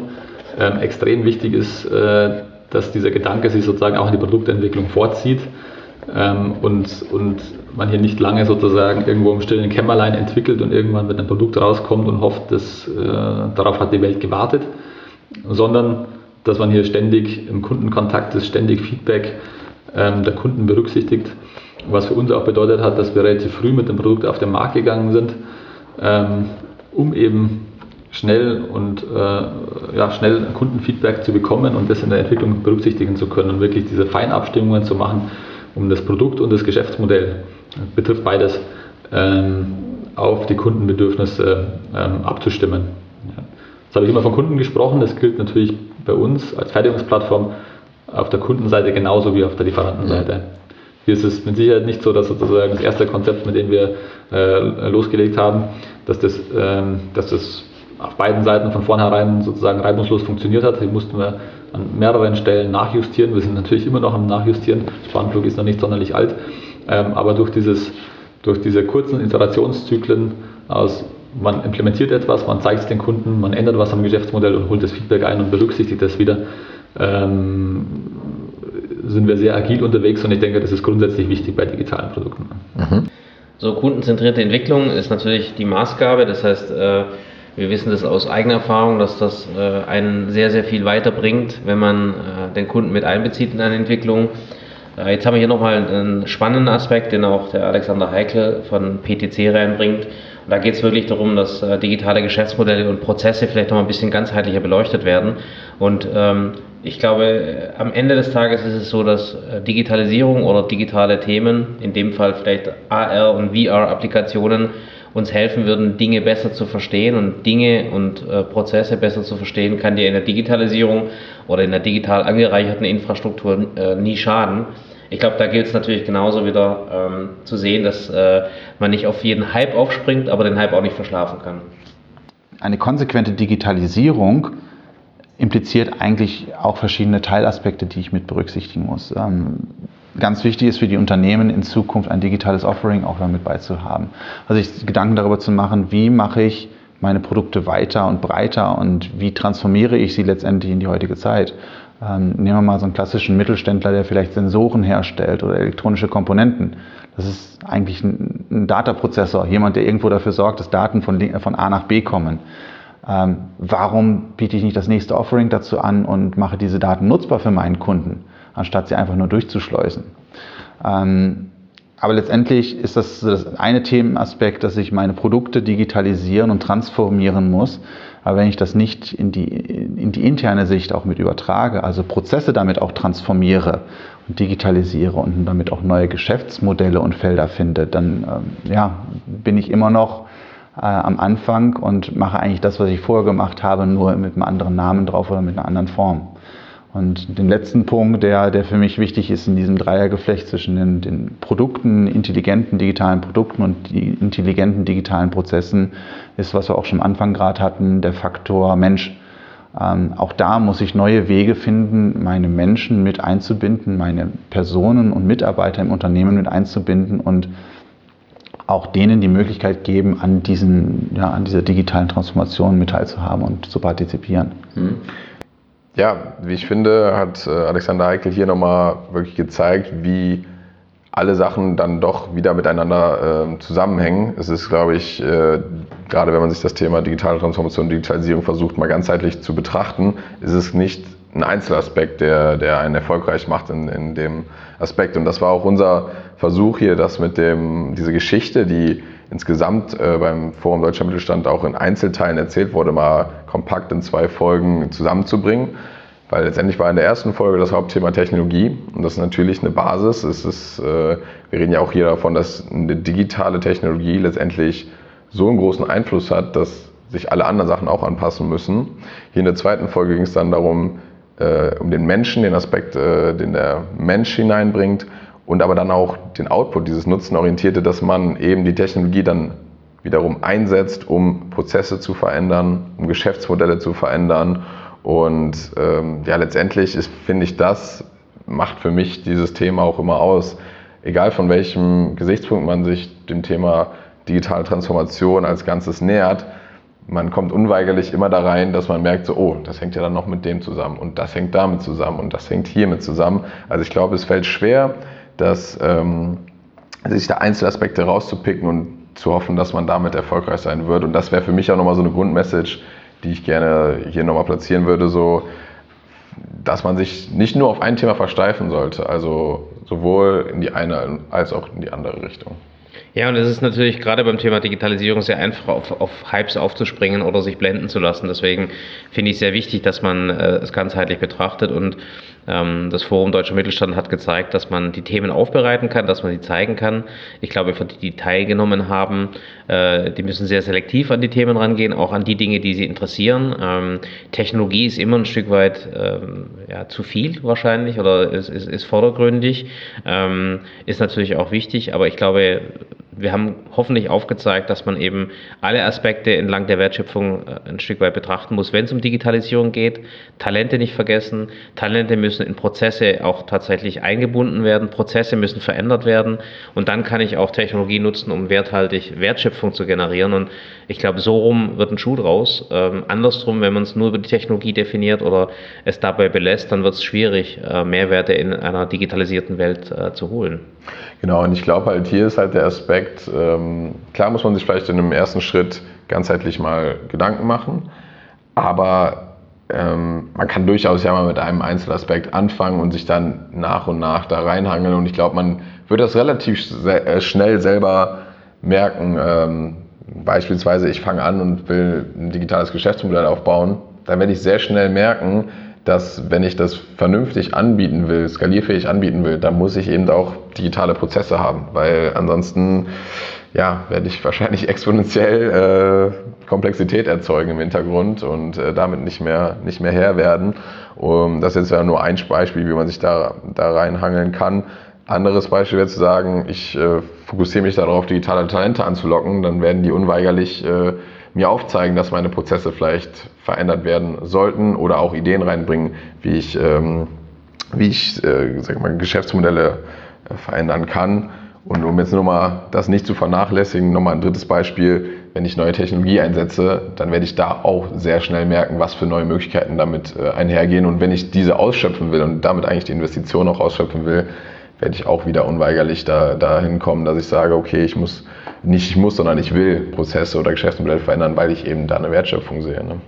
ähm, extrem wichtig ist, äh, dass dieser Gedanke sich sozusagen auch in die Produktentwicklung vorzieht ähm, und, und man hier nicht lange sozusagen irgendwo im stillen Kämmerlein entwickelt und irgendwann mit einem Produkt rauskommt und hofft, dass äh, darauf hat die Welt gewartet, sondern dass man hier ständig im Kundenkontakt ist, ständig Feedback ähm, der Kunden berücksichtigt, was für uns auch bedeutet hat, dass wir relativ früh mit dem Produkt auf den Markt gegangen sind, ähm, um eben schnell und äh, ja, schnell Kundenfeedback zu bekommen und das in der Entwicklung berücksichtigen zu können und wirklich diese Feinabstimmungen zu machen, um das Produkt und das Geschäftsmodell, betrifft beides, ähm, auf die Kundenbedürfnisse ähm, abzustimmen. Das habe ich immer von Kunden gesprochen, das gilt natürlich bei uns als Fertigungsplattform auf der Kundenseite genauso wie auf der Lieferantenseite. Ja. Hier ist es mit Sicherheit nicht so, dass sozusagen das erste Konzept, mit dem wir äh, losgelegt haben, dass das, ähm, dass das auf beiden Seiten von vornherein sozusagen reibungslos funktioniert hat. Hier mussten wir an mehreren Stellen nachjustieren. Wir sind natürlich immer noch am Nachjustieren. Spannflug ist noch nicht sonderlich alt, ähm, aber durch, dieses, durch diese kurzen Iterationszyklen aus man implementiert etwas, man zeigt es den Kunden, man ändert was am Geschäftsmodell und holt das Feedback ein und berücksichtigt das wieder, ähm, sind wir sehr agil unterwegs und ich denke, das ist grundsätzlich wichtig bei digitalen Produkten. Mhm. So kundenzentrierte Entwicklung ist natürlich die Maßgabe, das heißt, äh, wir wissen das aus eigener Erfahrung, dass das äh, einen sehr, sehr viel weiterbringt, wenn man äh, den Kunden mit einbezieht in eine Entwicklung. Jetzt haben wir hier nochmal einen spannenden Aspekt, den auch der Alexander Heikel von PTC reinbringt. Da geht es wirklich darum, dass digitale Geschäftsmodelle und Prozesse vielleicht nochmal ein bisschen ganzheitlicher beleuchtet werden. Und ähm, ich glaube, am Ende des Tages ist es so, dass Digitalisierung oder digitale Themen, in dem Fall vielleicht AR und VR-Applikationen, uns helfen würden, Dinge besser zu verstehen und Dinge und äh, Prozesse besser zu verstehen, kann dir in der Digitalisierung oder in der digital angereicherten Infrastruktur äh, nie schaden. Ich glaube, da gilt es natürlich genauso wieder ähm, zu sehen, dass äh, man nicht auf jeden Hype aufspringt, aber den Hype auch nicht verschlafen kann. Eine konsequente Digitalisierung impliziert eigentlich auch verschiedene Teilaspekte, die ich mit berücksichtigen muss. Ähm, ganz wichtig ist für die Unternehmen in Zukunft ein digitales Offering auch damit beizuhaben. Also sich Gedanken darüber zu machen, wie mache ich meine Produkte weiter und breiter und wie transformiere ich sie letztendlich in die heutige Zeit. Ähm, nehmen wir mal so einen klassischen Mittelständler, der vielleicht Sensoren herstellt oder elektronische Komponenten. Das ist eigentlich ein, ein Dataprozessor, jemand, der irgendwo dafür sorgt, dass Daten von, von A nach B kommen. Ähm, warum biete ich nicht das nächste Offering dazu an und mache diese Daten nutzbar für meinen Kunden? anstatt sie einfach nur durchzuschleusen. Ähm, aber letztendlich ist das das eine Themenaspekt, dass ich meine Produkte digitalisieren und transformieren muss. Aber wenn ich das nicht in die, in die interne Sicht auch mit übertrage, also Prozesse damit auch transformiere und digitalisiere und damit auch neue Geschäftsmodelle und Felder finde, dann ähm, ja, bin ich immer noch äh, am Anfang und mache eigentlich das, was ich vorher gemacht habe, nur mit einem anderen Namen drauf oder mit einer anderen Form. Und den letzten Punkt, der, der für mich wichtig ist in diesem Dreiergeflecht zwischen den, den Produkten, intelligenten digitalen Produkten und die intelligenten digitalen Prozessen, ist, was wir auch schon am Anfang gerade hatten, der Faktor Mensch. Ähm, auch da muss ich neue Wege finden, meine Menschen mit einzubinden, meine Personen und Mitarbeiter im Unternehmen mit einzubinden und auch denen die Möglichkeit geben, an, diesen, ja, an dieser digitalen Transformation mit teilzuhaben und zu partizipieren. Mhm. Ja, wie ich finde, hat äh, Alexander Heikel hier nochmal wirklich gezeigt, wie alle Sachen dann doch wieder miteinander äh, zusammenhängen. Es ist, glaube ich, äh, gerade wenn man sich das Thema digitale Transformation, Digitalisierung versucht, mal ganzheitlich zu betrachten, ist es nicht ein Einzelaspekt, der, der einen erfolgreich macht in, in dem Aspekt. Und das war auch unser Versuch hier, das mit dem, diese Geschichte, die insgesamt äh, beim Forum Deutscher Mittelstand auch in Einzelteilen erzählt wurde, mal kompakt in zwei Folgen zusammenzubringen. Weil letztendlich war in der ersten Folge das Hauptthema Technologie und das ist natürlich eine Basis. Es ist, äh, wir reden ja auch hier davon, dass eine digitale Technologie letztendlich so einen großen Einfluss hat, dass sich alle anderen Sachen auch anpassen müssen. Hier in der zweiten Folge ging es dann darum, äh, um den Menschen, den Aspekt, äh, den der Mensch hineinbringt und aber dann auch den Output, dieses Nutzenorientierte, dass man eben die Technologie dann wiederum einsetzt, um Prozesse zu verändern, um Geschäftsmodelle zu verändern. Und ähm, ja, letztendlich ist, finde ich, das macht für mich dieses Thema auch immer aus. Egal von welchem Gesichtspunkt man sich dem Thema digitale Transformation als Ganzes nähert, man kommt unweigerlich immer da rein, dass man merkt, so, oh, das hängt ja dann noch mit dem zusammen und das hängt damit zusammen und das hängt hiermit zusammen. Also ich glaube, es fällt schwer, dass, ähm, sich da Einzelaspekte rauszupicken und zu hoffen, dass man damit erfolgreich sein wird. Und das wäre für mich auch nochmal so eine Grundmessage, die ich gerne hier nochmal platzieren würde, so, dass man sich nicht nur auf ein Thema versteifen sollte, also sowohl in die eine als auch in die andere Richtung. Ja, und es ist natürlich gerade beim Thema Digitalisierung sehr einfach, auf, auf Hypes aufzuspringen oder sich blenden zu lassen. Deswegen finde ich sehr wichtig, dass man äh, es ganzheitlich betrachtet und das Forum Deutscher Mittelstand hat gezeigt, dass man die Themen aufbereiten kann, dass man sie zeigen kann. Ich glaube, für die, die teilgenommen haben, äh, die müssen sehr selektiv an die Themen rangehen, auch an die Dinge, die sie interessieren. Ähm, Technologie ist immer ein Stück weit ähm, ja, zu viel wahrscheinlich oder ist, ist, ist vordergründig, ist natürlich auch wichtig, aber ich glaube, wir haben hoffentlich aufgezeigt, dass man eben alle Aspekte entlang der Wertschöpfung äh, ein Stück weit betrachten muss, wenn es um Digitalisierung geht. Talente nicht vergessen. Talente müssen in Prozesse auch tatsächlich eingebunden werden. Prozesse müssen verändert werden. Und dann kann ich auch Technologie nutzen, um werthaltig Wertschöpfung zu generieren. Und ich glaube, so rum wird ein Schuh draus. Ähm, andersrum, wenn man es nur über die Technologie definiert oder es dabei belässt, dann wird es schwierig, äh, Mehrwerte in einer digitalisierten Welt äh, zu holen. Genau, und ich glaube halt, hier ist halt der Aspekt, ähm, klar muss man sich vielleicht in einem ersten Schritt ganzheitlich mal Gedanken machen, aber ähm, man kann durchaus ja mal mit einem Einzelaspekt anfangen und sich dann nach und nach da reinhangeln und ich glaube, man wird das relativ äh, schnell selber merken. Ähm, beispielsweise, ich fange an und will ein digitales Geschäftsmodell aufbauen, dann werde ich sehr schnell merken, dass wenn ich das vernünftig anbieten will, skalierfähig anbieten will, dann muss ich eben auch digitale Prozesse haben, weil ansonsten ja, werde ich wahrscheinlich exponentiell äh, Komplexität erzeugen im Hintergrund und äh, damit nicht mehr, nicht mehr Herr werden. Um, das ist jetzt ja nur ein Beispiel, wie man sich da, da reinhangeln kann. Anderes Beispiel wäre zu sagen, ich äh, fokussiere mich darauf, digitale Talente anzulocken, dann werden die unweigerlich äh, mir aufzeigen, dass meine Prozesse vielleicht verändert werden sollten oder auch Ideen reinbringen, wie ich, ähm, wie ich äh, sag mal, Geschäftsmodelle äh, verändern kann. Und um jetzt nochmal das nicht zu vernachlässigen, nochmal ein drittes Beispiel, wenn ich neue Technologie einsetze, dann werde ich da auch sehr schnell merken, was für neue Möglichkeiten damit äh, einhergehen. Und wenn ich diese ausschöpfen will und damit eigentlich die Investition auch ausschöpfen will, werde ich auch wieder unweigerlich da, dahin kommen, dass ich sage, okay, ich muss nicht ich muss, sondern ich will Prozesse oder Geschäftsmodelle verändern, weil ich eben da eine Wertschöpfung sehe. Ne?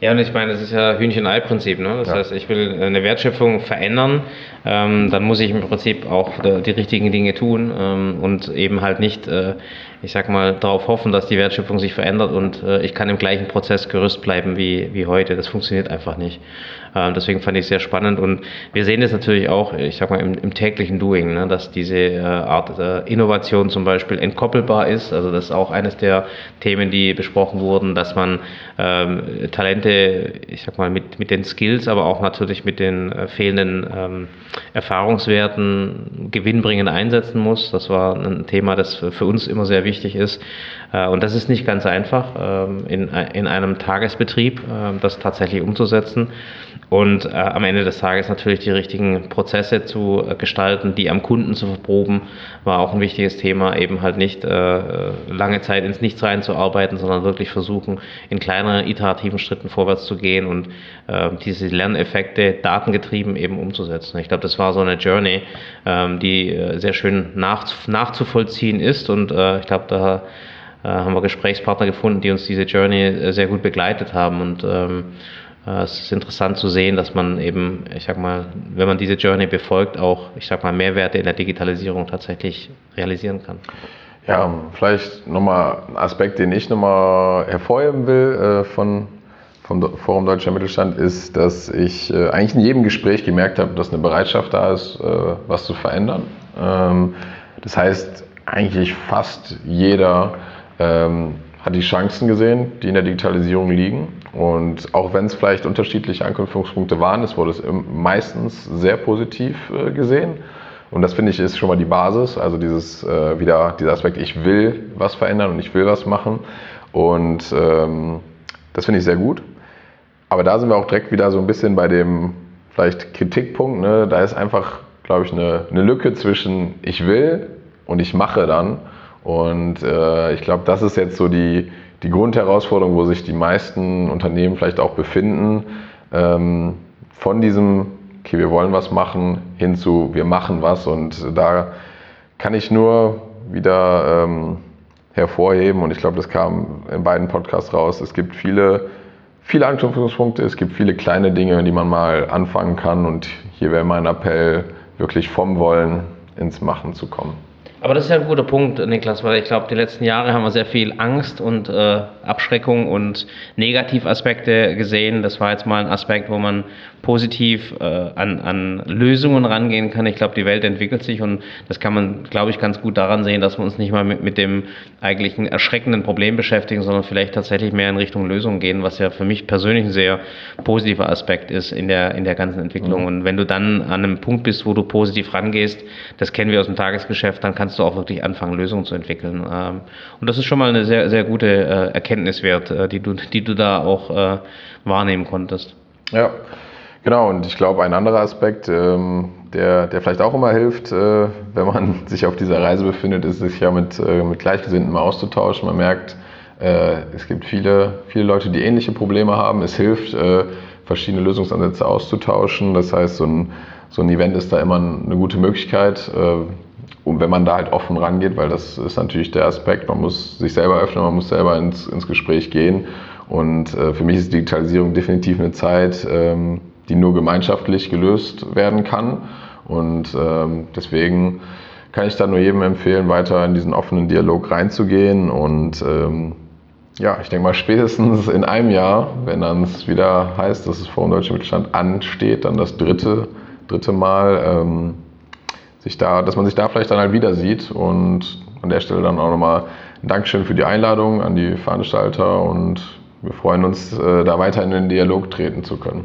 Ja, und ich meine, das ist ja Hühnchen-Ei-Prinzip. Ne? Das ja. heißt, ich will eine Wertschöpfung verändern, ähm, dann muss ich im Prinzip auch die richtigen Dinge tun ähm, und eben halt nicht, äh, ich sag mal, darauf hoffen, dass die Wertschöpfung sich verändert und äh, ich kann im gleichen Prozess gerüst bleiben wie, wie heute. Das funktioniert einfach nicht. Ähm, deswegen fand ich es sehr spannend und wir sehen es natürlich auch, ich sag mal, im, im täglichen Doing, ne, dass diese äh, Art äh, Innovation zum Beispiel entkoppelbar ist. Also das ist auch eines der Themen, die besprochen wurden, dass man ähm, Talente, ich sag mal, mit, mit den Skills, aber auch natürlich mit den äh, fehlenden ähm, Erfahrungswerten gewinnbringend einsetzen muss. Das war ein Thema, das für uns immer sehr wichtig ist. Äh, und das ist nicht ganz einfach, ähm, in, in einem Tagesbetrieb äh, das tatsächlich umzusetzen und äh, am Ende des Tages natürlich die richtigen Prozesse zu äh, gestalten, die am Kunden zu verproben, war auch ein wichtiges Thema, eben halt nicht lange Zeit ins Nichts reinzuarbeiten, sondern wirklich versuchen, in kleineren iterativen Schritten vorwärts zu gehen und äh, diese Lerneffekte datengetrieben eben umzusetzen. Ich glaube, das war so eine Journey, ähm, die sehr schön nach, nachzuvollziehen ist und ich glaube, da haben wir Gesprächspartner gefunden, die uns diese Journey sehr gut begleitet haben und ähm, äh, es ist interessant zu sehen, dass man eben, ich sag mal, wenn man diese Journey befolgt, auch, ich sag mal, Mehrwerte in der Digitalisierung tatsächlich realisieren kann. Ja, vielleicht nochmal ein Aspekt, den ich nochmal hervorheben will äh, von, vom Forum Deutscher Mittelstand, ist, dass ich äh, eigentlich in jedem Gespräch gemerkt habe, dass eine Bereitschaft da ist, äh, was zu verändern. Ähm, das heißt, eigentlich fast jeder ähm, hat die Chancen gesehen, die in der Digitalisierung liegen. Und auch wenn es vielleicht unterschiedliche Anknüpfungspunkte waren, es wurde es meistens sehr positiv äh, gesehen. Und das finde ich ist schon mal die Basis, also dieses äh, wieder dieser Aspekt, ich will was verändern und ich will was machen. Und ähm, das finde ich sehr gut. Aber da sind wir auch direkt wieder so ein bisschen bei dem vielleicht Kritikpunkt. Ne? Da ist einfach, glaube ich, eine, eine Lücke zwischen ich will und ich mache dann. Und äh, ich glaube, das ist jetzt so die, die Grundherausforderung, wo sich die meisten Unternehmen vielleicht auch befinden, ähm, von diesem, okay, wir wollen was machen, hin zu, wir machen was. Und da kann ich nur wieder ähm, hervorheben, und ich glaube, das kam in beiden Podcasts raus, es gibt viele, viele Anknüpfungspunkte, es gibt viele kleine Dinge, die man mal anfangen kann. Und hier wäre mein Appell, wirklich vom Wollen ins Machen zu kommen. Aber das ist ja ein guter Punkt, Niklas, weil ich glaube, die letzten Jahre haben wir sehr viel Angst und äh, Abschreckung und Negativaspekte gesehen. Das war jetzt mal ein Aspekt, wo man positiv äh, an, an Lösungen rangehen kann. Ich glaube, die Welt entwickelt sich und das kann man, glaube ich, ganz gut daran sehen, dass wir uns nicht mal mit, mit dem eigentlichen erschreckenden Problem beschäftigen, sondern vielleicht tatsächlich mehr in Richtung Lösung gehen, was ja für mich persönlich ein sehr positiver Aspekt ist in der, in der ganzen Entwicklung. Mhm. Und wenn du dann an einem Punkt bist, wo du positiv rangehst, das kennen wir aus dem Tagesgeschäft, dann kannst du auch wirklich anfangen, Lösungen zu entwickeln. Ähm, und das ist schon mal eine sehr, sehr gute äh, Erkenntniswert, äh, die, du, die du da auch äh, wahrnehmen konntest. Ja, Genau, und ich glaube, ein anderer Aspekt, ähm, der, der vielleicht auch immer hilft, äh, wenn man sich auf dieser Reise befindet, ist, sich ja mit, äh, mit Gleichgesinnten mal auszutauschen. Man merkt, äh, es gibt viele, viele Leute, die ähnliche Probleme haben. Es hilft, äh, verschiedene Lösungsansätze auszutauschen. Das heißt, so ein, so ein Event ist da immer eine gute Möglichkeit. Äh, und wenn man da halt offen rangeht, weil das ist natürlich der Aspekt, man muss sich selber öffnen, man muss selber ins, ins Gespräch gehen. Und äh, für mich ist Digitalisierung definitiv eine Zeit, ähm, die nur gemeinschaftlich gelöst werden kann. Und ähm, deswegen kann ich da nur jedem empfehlen, weiter in diesen offenen Dialog reinzugehen. Und ähm, ja, ich denke mal, spätestens in einem Jahr, wenn dann es wieder heißt, dass es Forum Deutscher Mittelstand ansteht, dann das dritte, dritte Mal, ähm, sich da, dass man sich da vielleicht dann halt wieder sieht. Und an der Stelle dann auch nochmal ein Dankeschön für die Einladung an die Veranstalter und wir freuen uns, äh, da weiter in den Dialog treten zu können.